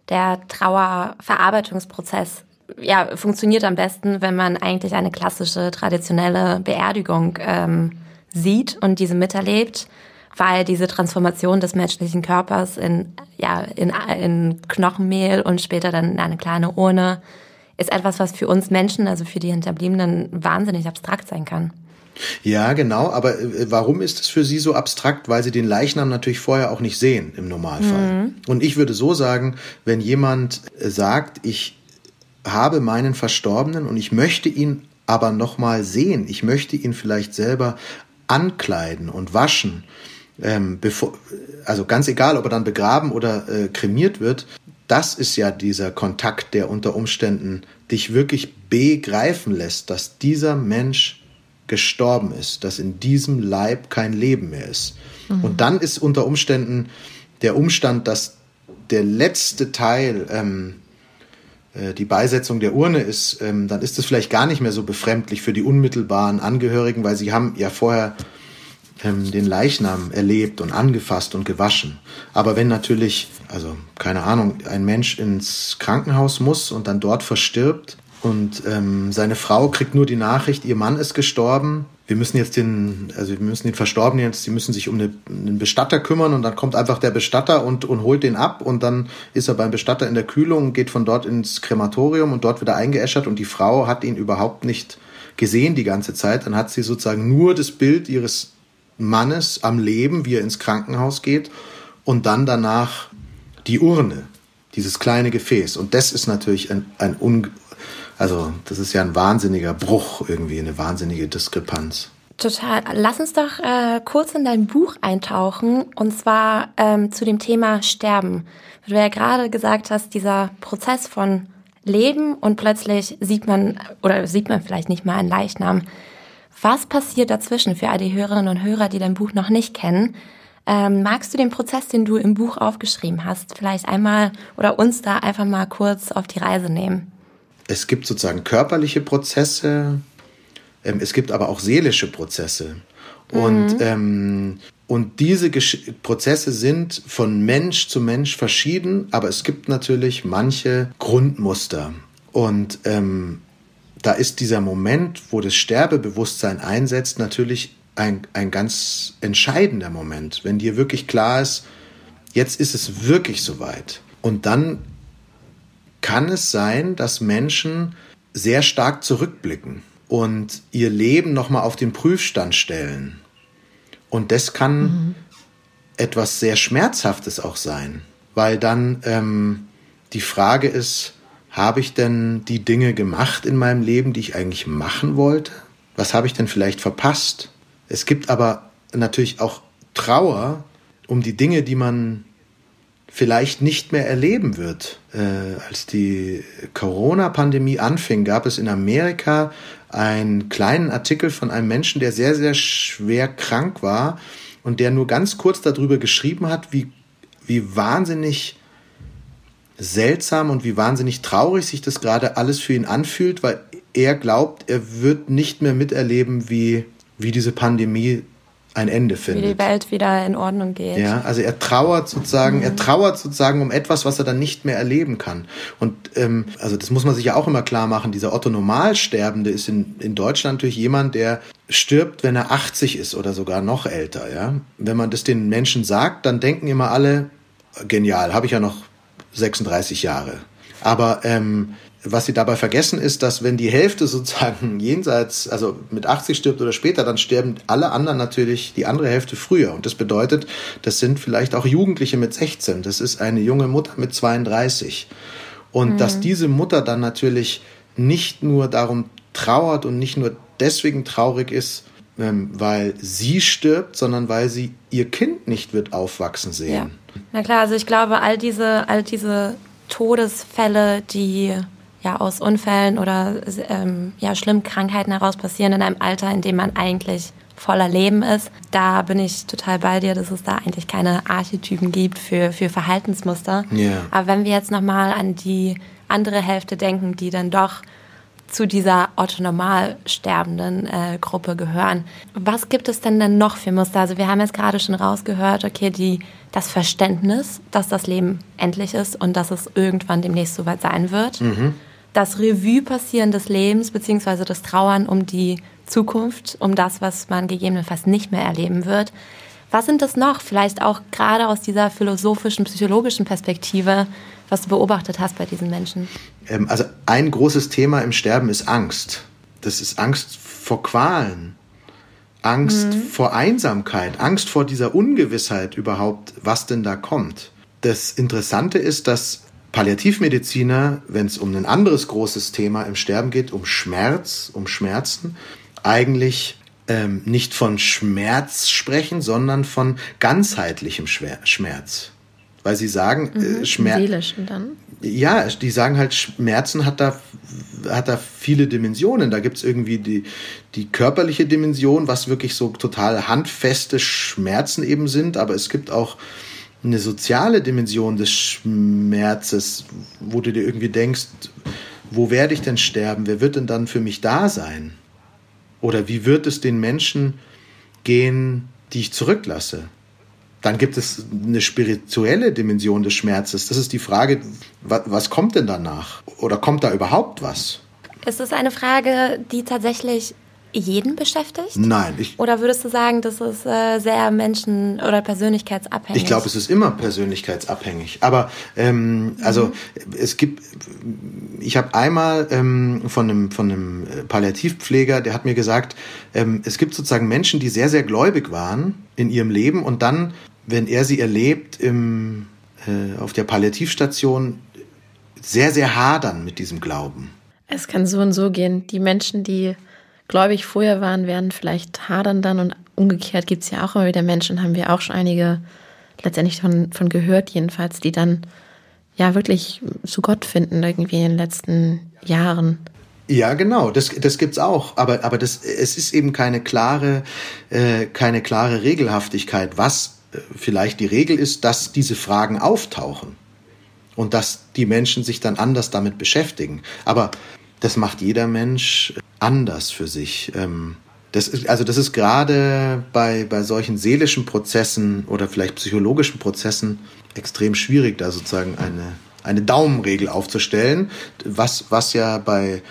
der Trauerverarbeitungsprozess ja, funktioniert am besten, wenn man eigentlich eine klassische, traditionelle Beerdigung ähm, sieht und diese miterlebt, weil diese Transformation des menschlichen Körpers in, ja, in, in Knochenmehl und später dann in eine kleine Urne ist etwas, was für uns Menschen, also für die Hinterbliebenen, wahnsinnig abstrakt sein kann. Ja, genau. Aber äh, warum ist es für Sie so abstrakt? Weil Sie den Leichnam natürlich vorher auch nicht sehen im Normalfall. Mhm. Und ich würde so sagen, wenn jemand äh, sagt, ich habe meinen Verstorbenen und ich möchte ihn aber noch mal sehen, ich möchte ihn vielleicht selber ankleiden und waschen, ähm, bevor, also ganz egal, ob er dann begraben oder äh, kremiert wird, das ist ja dieser Kontakt, der unter Umständen dich wirklich begreifen lässt, dass dieser Mensch gestorben ist, dass in diesem Leib kein Leben mehr ist. Mhm. Und dann ist unter Umständen der Umstand, dass der letzte Teil ähm, äh, die Beisetzung der Urne ist, ähm, dann ist es vielleicht gar nicht mehr so befremdlich für die unmittelbaren Angehörigen, weil sie haben ja vorher ähm, den Leichnam erlebt und angefasst und gewaschen. Aber wenn natürlich, also keine Ahnung, ein Mensch ins Krankenhaus muss und dann dort verstirbt und ähm, seine Frau kriegt nur die Nachricht, ihr Mann ist gestorben, wir müssen jetzt den, also wir müssen den Verstorbenen jetzt, sie müssen sich um eine, einen Bestatter kümmern und dann kommt einfach der Bestatter und, und holt den ab und dann ist er beim Bestatter in der Kühlung, geht von dort ins Krematorium und dort wieder eingeäschert und die Frau hat ihn überhaupt nicht gesehen die ganze Zeit. Dann hat sie sozusagen nur das Bild ihres Mannes am Leben, wie er ins Krankenhaus geht und dann danach die Urne, dieses kleine Gefäß. Und das ist natürlich ein, ein un, also das ist ja ein wahnsinniger Bruch irgendwie, eine wahnsinnige Diskrepanz. Total. Lass uns doch äh, kurz in dein Buch eintauchen und zwar ähm, zu dem Thema Sterben. Du ja gerade gesagt hast, dieser Prozess von Leben und plötzlich sieht man oder sieht man vielleicht nicht mal einen Leichnam. Was passiert dazwischen für all die Hörerinnen und Hörer, die dein Buch noch nicht kennen? Ähm, magst du den Prozess, den du im Buch aufgeschrieben hast, vielleicht einmal oder uns da einfach mal kurz auf die Reise nehmen? Es gibt sozusagen körperliche Prozesse, ähm, es gibt aber auch seelische Prozesse. Und, mhm. ähm, und diese Gesch Prozesse sind von Mensch zu Mensch verschieden, aber es gibt natürlich manche Grundmuster. Und ähm, da ist dieser Moment, wo das Sterbebewusstsein einsetzt, natürlich ein, ein ganz entscheidender Moment, wenn dir wirklich klar ist, jetzt ist es wirklich soweit. Und dann kann es sein, dass Menschen sehr stark zurückblicken und ihr Leben nochmal auf den Prüfstand stellen. Und das kann mhm. etwas sehr Schmerzhaftes auch sein, weil dann ähm, die Frage ist, habe ich denn die Dinge gemacht in meinem Leben, die ich eigentlich machen wollte? Was habe ich denn vielleicht verpasst? Es gibt aber natürlich auch Trauer um die Dinge, die man vielleicht nicht mehr erleben wird. Äh, als die Corona-Pandemie anfing, gab es in Amerika einen kleinen Artikel von einem Menschen, der sehr, sehr schwer krank war und der nur ganz kurz darüber geschrieben hat, wie, wie wahnsinnig seltsam und wie wahnsinnig traurig sich das gerade alles für ihn anfühlt, weil er glaubt, er wird nicht mehr miterleben, wie, wie diese Pandemie ein Ende findet. Wie die Welt wieder in Ordnung geht. Ja, also er trauert sozusagen, mhm. er trauert sozusagen um etwas, was er dann nicht mehr erleben kann. Und ähm, also das muss man sich ja auch immer klar machen. Dieser Otto Normalsterbende ist in, in Deutschland natürlich jemand, der stirbt, wenn er 80 ist oder sogar noch älter. Ja, wenn man das den Menschen sagt, dann denken immer alle genial, habe ich ja noch 36 Jahre. Aber ähm, was sie dabei vergessen ist, dass wenn die Hälfte sozusagen jenseits, also mit 80 stirbt oder später, dann sterben alle anderen natürlich die andere Hälfte früher. Und das bedeutet, das sind vielleicht auch Jugendliche mit 16. Das ist eine junge Mutter mit 32. Und mhm. dass diese Mutter dann natürlich nicht nur darum trauert und nicht nur deswegen traurig ist, weil sie stirbt, sondern weil sie ihr Kind nicht wird aufwachsen sehen. Ja. Na klar, also ich glaube, all diese, all diese Todesfälle, die ja aus Unfällen oder ähm, ja schlimmen Krankheiten heraus passieren in einem Alter, in dem man eigentlich voller Leben ist. Da bin ich total bei dir, dass es da eigentlich keine Archetypen gibt für, für Verhaltensmuster. Yeah. Aber wenn wir jetzt nochmal an die andere Hälfte denken, die dann doch zu dieser orthonormal sterbenden äh, Gruppe gehören. Was gibt es denn dann noch für Muster? Also wir haben jetzt gerade schon rausgehört, okay, die, das Verständnis, dass das Leben endlich ist und dass es irgendwann demnächst soweit sein wird. Mhm. Das Revue passieren des Lebens, beziehungsweise das Trauern um die Zukunft, um das, was man gegebenenfalls nicht mehr erleben wird. Was sind das noch? Vielleicht auch gerade aus dieser philosophischen, psychologischen Perspektive, was du beobachtet hast bei diesen Menschen? Ähm, also ein großes Thema im Sterben ist Angst. Das ist Angst vor Qualen, Angst mhm. vor Einsamkeit, Angst vor dieser Ungewissheit überhaupt, was denn da kommt. Das Interessante ist, dass Palliativmediziner, wenn es um ein anderes großes Thema im Sterben geht, um Schmerz, um Schmerzen, eigentlich ähm, nicht von Schmerz sprechen, sondern von ganzheitlichem Schmerz. Weil sie sagen, mhm, äh, Schmerz. Seelischen dann? Ja, die sagen halt, Schmerzen hat da, hat da viele Dimensionen. Da gibt es irgendwie die, die körperliche Dimension, was wirklich so total handfeste Schmerzen eben sind, aber es gibt auch eine soziale Dimension des Schmerzes, wo du dir irgendwie denkst, wo werde ich denn sterben? Wer wird denn dann für mich da sein? Oder wie wird es den Menschen gehen, die ich zurücklasse. Dann gibt es eine spirituelle Dimension des Schmerzes. Das ist die Frage, was kommt denn danach? Oder kommt da überhaupt was? Ist es eine Frage, die tatsächlich jeden beschäftigt? Nein. Ich, oder würdest du sagen, das ist äh, sehr menschen- oder persönlichkeitsabhängig? Ich glaube, es ist immer persönlichkeitsabhängig. Aber ähm, also mhm. es gibt, ich habe einmal ähm, von, einem, von einem Palliativpfleger, der hat mir gesagt, ähm, es gibt sozusagen Menschen, die sehr, sehr gläubig waren in ihrem Leben und dann, wenn er sie erlebt im, äh, auf der Palliativstation, sehr, sehr hadern mit diesem Glauben. Es kann so und so gehen. Die Menschen, die gläubig vorher waren, werden vielleicht hadern dann und umgekehrt gibt es ja auch immer wieder Menschen, haben wir auch schon einige letztendlich von, von gehört, jedenfalls, die dann ja wirklich zu Gott finden, irgendwie in den letzten Jahren. Ja, genau, das, das gibt's auch. Aber, aber das, es ist eben keine klare, äh, keine klare Regelhaftigkeit. Was vielleicht die Regel ist, dass diese Fragen auftauchen und dass die Menschen sich dann anders damit beschäftigen. Aber das macht jeder Mensch anders für sich. Ähm, das ist, also das ist gerade bei, bei solchen seelischen Prozessen oder vielleicht psychologischen Prozessen extrem schwierig, da sozusagen eine, eine Daumenregel aufzustellen, was, was ja bei,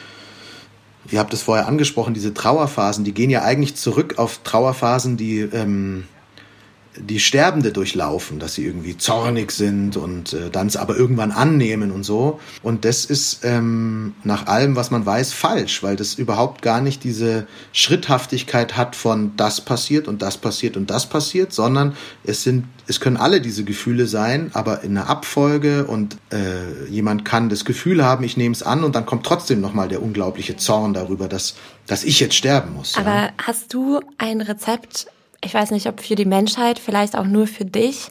ihr habt es vorher angesprochen, diese Trauerphasen, die gehen ja eigentlich zurück auf Trauerphasen, die ähm, die Sterbende durchlaufen, dass sie irgendwie zornig sind und äh, dann es aber irgendwann annehmen und so. Und das ist ähm, nach allem, was man weiß, falsch, weil das überhaupt gar nicht diese Schritthaftigkeit hat von das passiert und das passiert und das passiert, sondern es sind, es können alle diese Gefühle sein, aber in einer Abfolge und äh, jemand kann das Gefühl haben, ich nehme es an und dann kommt trotzdem nochmal der unglaubliche Zorn darüber, dass, dass ich jetzt sterben muss. Aber ja. hast du ein Rezept, ich weiß nicht, ob für die Menschheit, vielleicht auch nur für dich,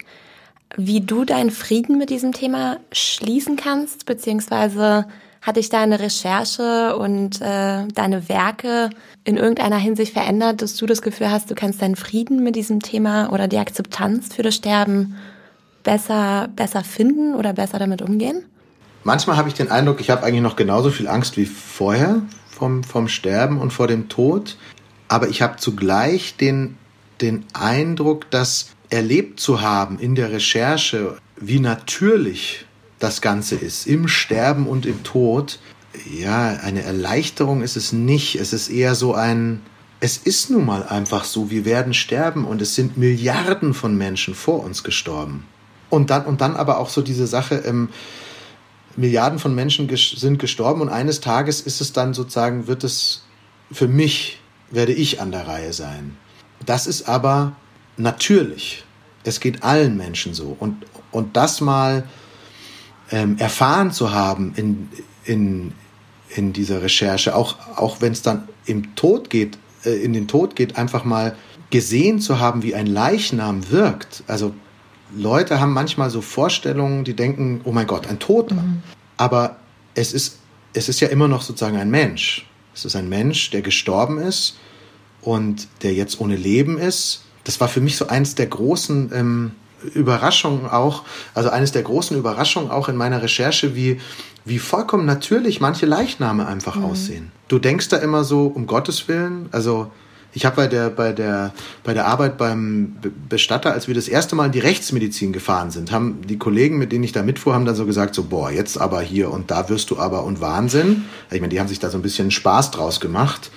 wie du deinen Frieden mit diesem Thema schließen kannst, beziehungsweise hat dich deine Recherche und äh, deine Werke in irgendeiner Hinsicht verändert, dass du das Gefühl hast, du kannst deinen Frieden mit diesem Thema oder die Akzeptanz für das Sterben besser, besser finden oder besser damit umgehen? Manchmal habe ich den Eindruck, ich habe eigentlich noch genauso viel Angst wie vorher vom, vom Sterben und vor dem Tod. Aber ich habe zugleich den den Eindruck, dass erlebt zu haben in der Recherche, wie natürlich das Ganze ist, im Sterben und im Tod, ja, eine Erleichterung ist es nicht. Es ist eher so ein, es ist nun mal einfach so, wir werden sterben und es sind Milliarden von Menschen vor uns gestorben. Und dann, und dann aber auch so diese Sache, ähm, Milliarden von Menschen ges sind gestorben und eines Tages ist es dann sozusagen, wird es für mich, werde ich an der Reihe sein. Das ist aber natürlich. Es geht allen Menschen so. Und, und das mal ähm, erfahren zu haben in, in, in dieser Recherche, auch, auch wenn es dann im Tod geht, äh, in den Tod geht, einfach mal gesehen zu haben, wie ein Leichnam wirkt. Also Leute haben manchmal so Vorstellungen, die denken, oh mein Gott, ein Toter. Mhm. Aber es ist, es ist ja immer noch sozusagen ein Mensch. Es ist ein Mensch, der gestorben ist und der jetzt ohne Leben ist. Das war für mich so eines der großen ähm, Überraschungen auch, also eines der großen Überraschungen auch in meiner Recherche, wie, wie vollkommen natürlich manche Leichname einfach mhm. aussehen. Du denkst da immer so, um Gottes Willen, also ich habe bei der, bei, der, bei der Arbeit beim Bestatter, als wir das erste Mal in die Rechtsmedizin gefahren sind, haben die Kollegen, mit denen ich da mitfuhr, haben dann so gesagt, so, boah, jetzt aber hier und da wirst du aber und Wahnsinn. Ich meine, die haben sich da so ein bisschen Spaß draus gemacht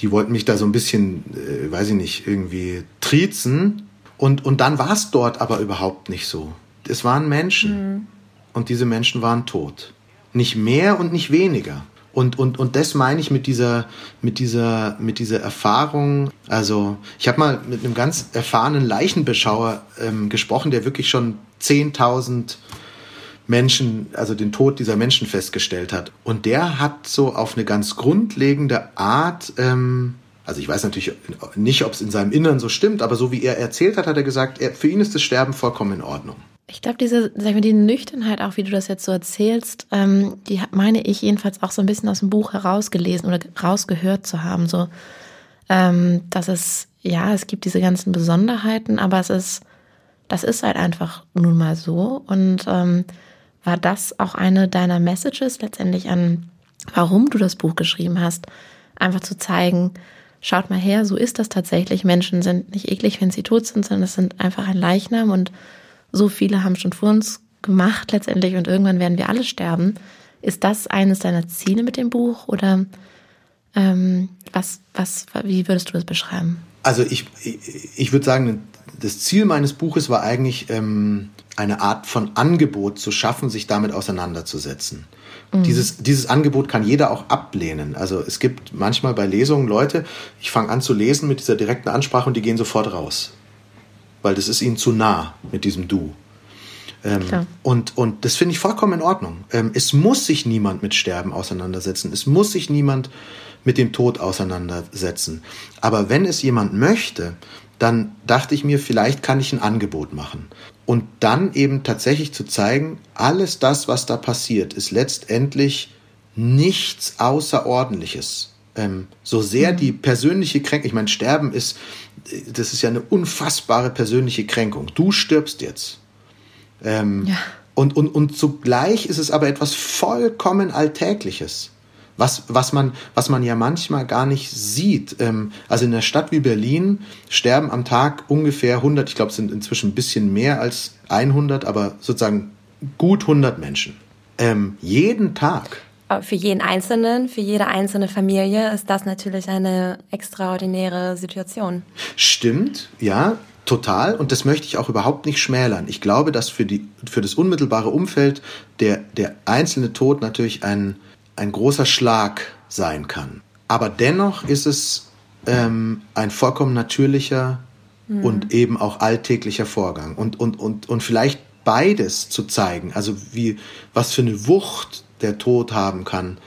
die wollten mich da so ein bisschen, äh, weiß ich nicht, irgendwie triezen. Und, und dann war es dort aber überhaupt nicht so. Es waren Menschen. Mhm. Und diese Menschen waren tot. Nicht mehr und nicht weniger. Und, und, und das meine ich mit dieser, mit dieser, mit dieser Erfahrung. Also, ich habe mal mit einem ganz erfahrenen Leichenbeschauer ähm, gesprochen, der wirklich schon 10.000 Menschen, also den Tod dieser Menschen festgestellt hat. Und der hat so auf eine ganz grundlegende Art, ähm, also ich weiß natürlich nicht, ob es in seinem Innern so stimmt, aber so wie er erzählt hat, hat er gesagt, er, für ihn ist das Sterben vollkommen in Ordnung. Ich glaube, diese, sag ich mal, die Nüchternheit, auch wie du das jetzt so erzählst, ähm, die meine ich jedenfalls auch so ein bisschen aus dem Buch herausgelesen oder rausgehört zu haben. So, ähm, dass es, ja, es gibt diese ganzen Besonderheiten, aber es ist, das ist halt einfach nun mal so. Und ähm, war das auch eine deiner Messages letztendlich an, warum du das Buch geschrieben hast? Einfach zu zeigen, schaut mal her, so ist das tatsächlich. Menschen sind nicht eklig, wenn sie tot sind, sondern es sind einfach ein Leichnam und so viele haben schon vor uns gemacht letztendlich und irgendwann werden wir alle sterben. Ist das eines deiner Ziele mit dem Buch oder ähm, was, was, wie würdest du das beschreiben? Also ich, ich, würde sagen, das Ziel meines Buches war eigentlich ähm, eine Art von Angebot zu schaffen, sich damit auseinanderzusetzen. Mhm. Dieses, dieses Angebot kann jeder auch ablehnen. Also es gibt manchmal bei Lesungen Leute, ich fange an zu lesen mit dieser direkten Ansprache und die gehen sofort raus. Weil das ist ihnen zu nah mit diesem Du. Ähm, und, und das finde ich vollkommen in Ordnung. Ähm, es muss sich niemand mit Sterben auseinandersetzen. Es muss sich niemand mit dem Tod auseinandersetzen. Aber wenn es jemand möchte, dann dachte ich mir, vielleicht kann ich ein Angebot machen. Und dann eben tatsächlich zu zeigen, alles das, was da passiert, ist letztendlich nichts Außerordentliches. Ähm, so sehr mhm. die persönliche Kränkung, ich meine, Sterben ist, das ist ja eine unfassbare persönliche Kränkung. Du stirbst jetzt. Ähm, ja. und, und, und zugleich ist es aber etwas vollkommen Alltägliches. Was, was, man, was man ja manchmal gar nicht sieht. Ähm, also in einer Stadt wie Berlin sterben am Tag ungefähr 100, ich glaube es sind inzwischen ein bisschen mehr als 100, aber sozusagen gut 100 Menschen. Ähm, jeden Tag. Für jeden Einzelnen, für jede einzelne Familie ist das natürlich eine extraordinäre Situation. Stimmt, ja, total. Und das möchte ich auch überhaupt nicht schmälern. Ich glaube, dass für, die, für das unmittelbare Umfeld der, der einzelne Tod natürlich ein, ein großer Schlag sein kann. Aber dennoch ist es ähm, ein vollkommen natürlicher mhm. und eben auch alltäglicher Vorgang. Und, und, und, und vielleicht beides zu zeigen, also wie, was für eine Wucht der Tod haben kann,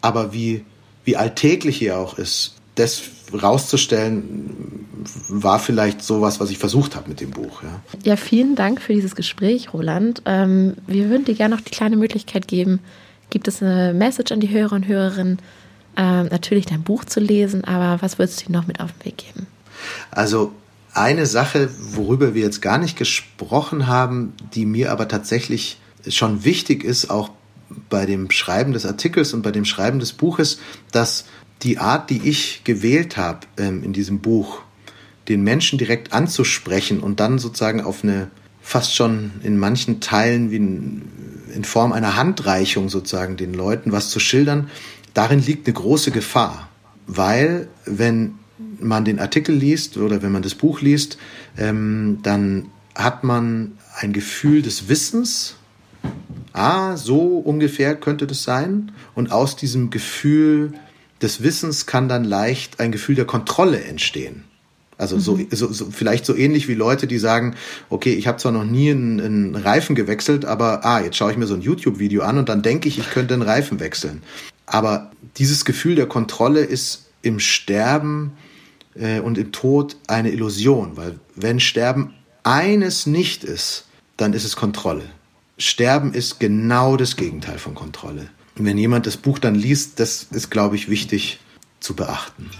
aber wie, wie alltäglich er auch ist, das rauszustellen, war vielleicht sowas, was ich versucht habe mit dem Buch. Ja, ja vielen Dank für dieses Gespräch, Roland. Ähm, wir würden dir gerne noch die kleine Möglichkeit geben, Gibt es eine Message an die Hörer und Hörerinnen? Ähm, natürlich dein Buch zu lesen, aber was würdest du noch mit auf den Weg geben? Also eine Sache, worüber wir jetzt gar nicht gesprochen haben, die mir aber tatsächlich schon wichtig ist, auch bei dem Schreiben des Artikels und bei dem Schreiben des Buches, dass die Art, die ich gewählt habe ähm, in diesem Buch, den Menschen direkt anzusprechen und dann sozusagen auf eine fast schon in manchen Teilen wie in Form einer Handreichung sozusagen den Leuten was zu schildern, darin liegt eine große Gefahr. Weil wenn man den Artikel liest oder wenn man das Buch liest, ähm, dann hat man ein Gefühl des Wissens. Ah, so ungefähr könnte das sein. Und aus diesem Gefühl des Wissens kann dann leicht ein Gefühl der Kontrolle entstehen. Also mhm. so, so, so vielleicht so ähnlich wie Leute, die sagen, okay, ich habe zwar noch nie einen, einen Reifen gewechselt, aber ah, jetzt schaue ich mir so ein YouTube-Video an und dann denke ich, ich könnte einen Reifen wechseln. Aber dieses Gefühl der Kontrolle ist im Sterben äh, und im Tod eine Illusion, weil wenn Sterben eines nicht ist, dann ist es Kontrolle. Sterben ist genau das Gegenteil von Kontrolle. Und wenn jemand das Buch dann liest, das ist, glaube ich, wichtig zu beachten.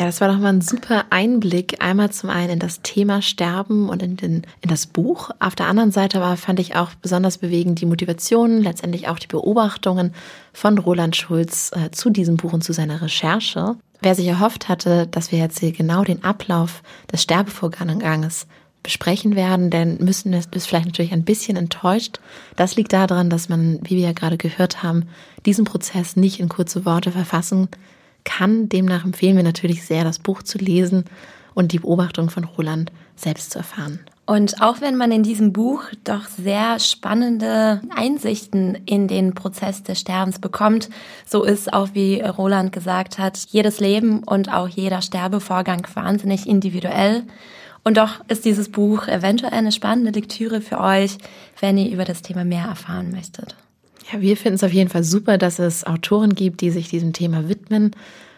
Ja, das war doch mal ein super Einblick. Einmal zum einen in das Thema Sterben und in, den, in das Buch. Auf der anderen Seite aber fand ich auch besonders bewegend die Motivation, letztendlich auch die Beobachtungen von Roland Schulz äh, zu diesem Buch und zu seiner Recherche. Wer sich erhofft hatte, dass wir jetzt hier genau den Ablauf des Sterbevorganges besprechen werden, denn müssen wir vielleicht natürlich ein bisschen enttäuscht. Das liegt daran, dass man, wie wir ja gerade gehört haben, diesen Prozess nicht in kurze Worte verfassen kann. Demnach empfehlen wir natürlich sehr, das Buch zu lesen und die Beobachtung von Roland selbst zu erfahren. Und auch wenn man in diesem Buch doch sehr spannende Einsichten in den Prozess des Sterbens bekommt, so ist auch, wie Roland gesagt hat, jedes Leben und auch jeder Sterbevorgang wahnsinnig individuell. Und doch ist dieses Buch eventuell eine spannende Lektüre für euch, wenn ihr über das Thema mehr erfahren möchtet. Ja, wir finden es auf jeden Fall super, dass es Autoren gibt, die sich diesem Thema widmen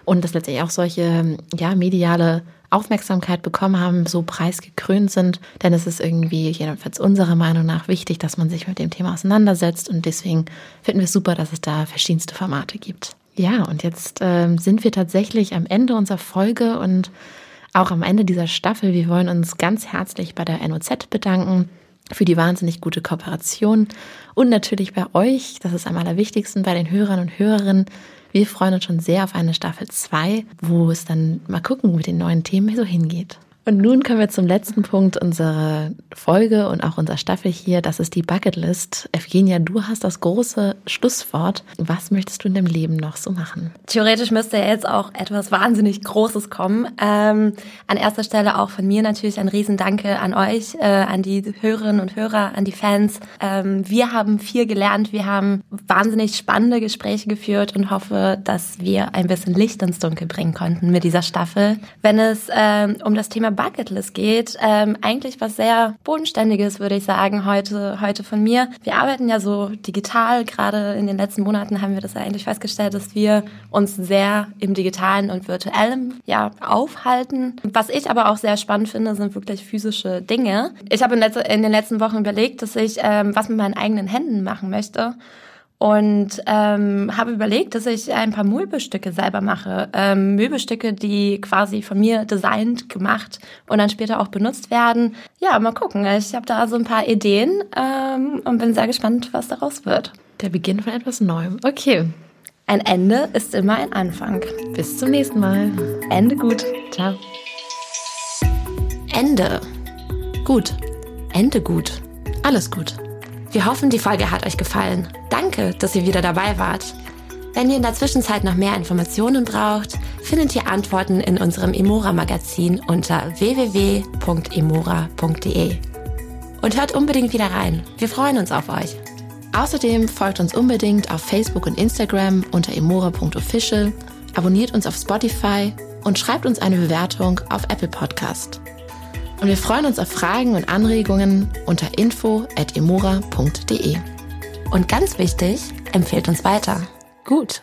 und dass letztendlich auch solche ja, mediale Aufmerksamkeit bekommen haben, so preisgekrönt sind. Denn es ist irgendwie, jedenfalls unserer Meinung nach, wichtig, dass man sich mit dem Thema auseinandersetzt. Und deswegen finden wir es super, dass es da verschiedenste Formate gibt. Ja, und jetzt äh, sind wir tatsächlich am Ende unserer Folge und auch am Ende dieser Staffel. Wir wollen uns ganz herzlich bei der NOZ bedanken für die wahnsinnig gute Kooperation und natürlich bei euch, das ist am allerwichtigsten, bei den Hörern und Hörerinnen. Wir freuen uns schon sehr auf eine Staffel 2, wo es dann mal gucken, mit den neuen Themen so hingeht. Und nun kommen wir zum letzten Punkt unserer Folge und auch unserer Staffel hier. Das ist die Bucketlist. Evgenia, du hast das große Schlusswort. Was möchtest du in deinem Leben noch so machen? Theoretisch müsste jetzt auch etwas wahnsinnig Großes kommen. Ähm, an erster Stelle auch von mir natürlich ein Riesendanke an euch, äh, an die Hörerinnen und Hörer, an die Fans. Ähm, wir haben viel gelernt. Wir haben wahnsinnig spannende Gespräche geführt und hoffe, dass wir ein bisschen Licht ins Dunkel bringen konnten mit dieser Staffel. Wenn es ähm, um das Thema Bucketlist geht, ähm, eigentlich was sehr Bodenständiges, würde ich sagen, heute, heute von mir. Wir arbeiten ja so digital. Gerade in den letzten Monaten haben wir das eigentlich festgestellt, dass wir uns sehr im Digitalen und Virtuellen ja, aufhalten. Was ich aber auch sehr spannend finde, sind wirklich physische Dinge. Ich habe in, in den letzten Wochen überlegt, dass ich ähm, was mit meinen eigenen Händen machen möchte und ähm, habe überlegt, dass ich ein paar Möbelstücke selber mache. Ähm, Möbelstücke, die quasi von mir designt, gemacht und dann später auch benutzt werden. Ja, mal gucken. Ich habe da so ein paar Ideen ähm, und bin sehr gespannt, was daraus wird. Der Beginn von etwas Neuem. Okay. Ein Ende ist immer ein Anfang. Bis zum nächsten Mal. Ende gut. Ciao. Ende. Gut. Ende gut. Alles gut. Wir hoffen, die Folge hat euch gefallen. Danke, dass ihr wieder dabei wart. Wenn ihr in der Zwischenzeit noch mehr Informationen braucht, findet ihr Antworten in unserem Emora-Magazin unter www.emora.de. Und hört unbedingt wieder rein. Wir freuen uns auf euch. Außerdem folgt uns unbedingt auf Facebook und Instagram unter emora.official, abonniert uns auf Spotify und schreibt uns eine Bewertung auf Apple Podcast. Und wir freuen uns auf Fragen und Anregungen unter info.emora.de. Und ganz wichtig, empfehlt uns weiter. Gut.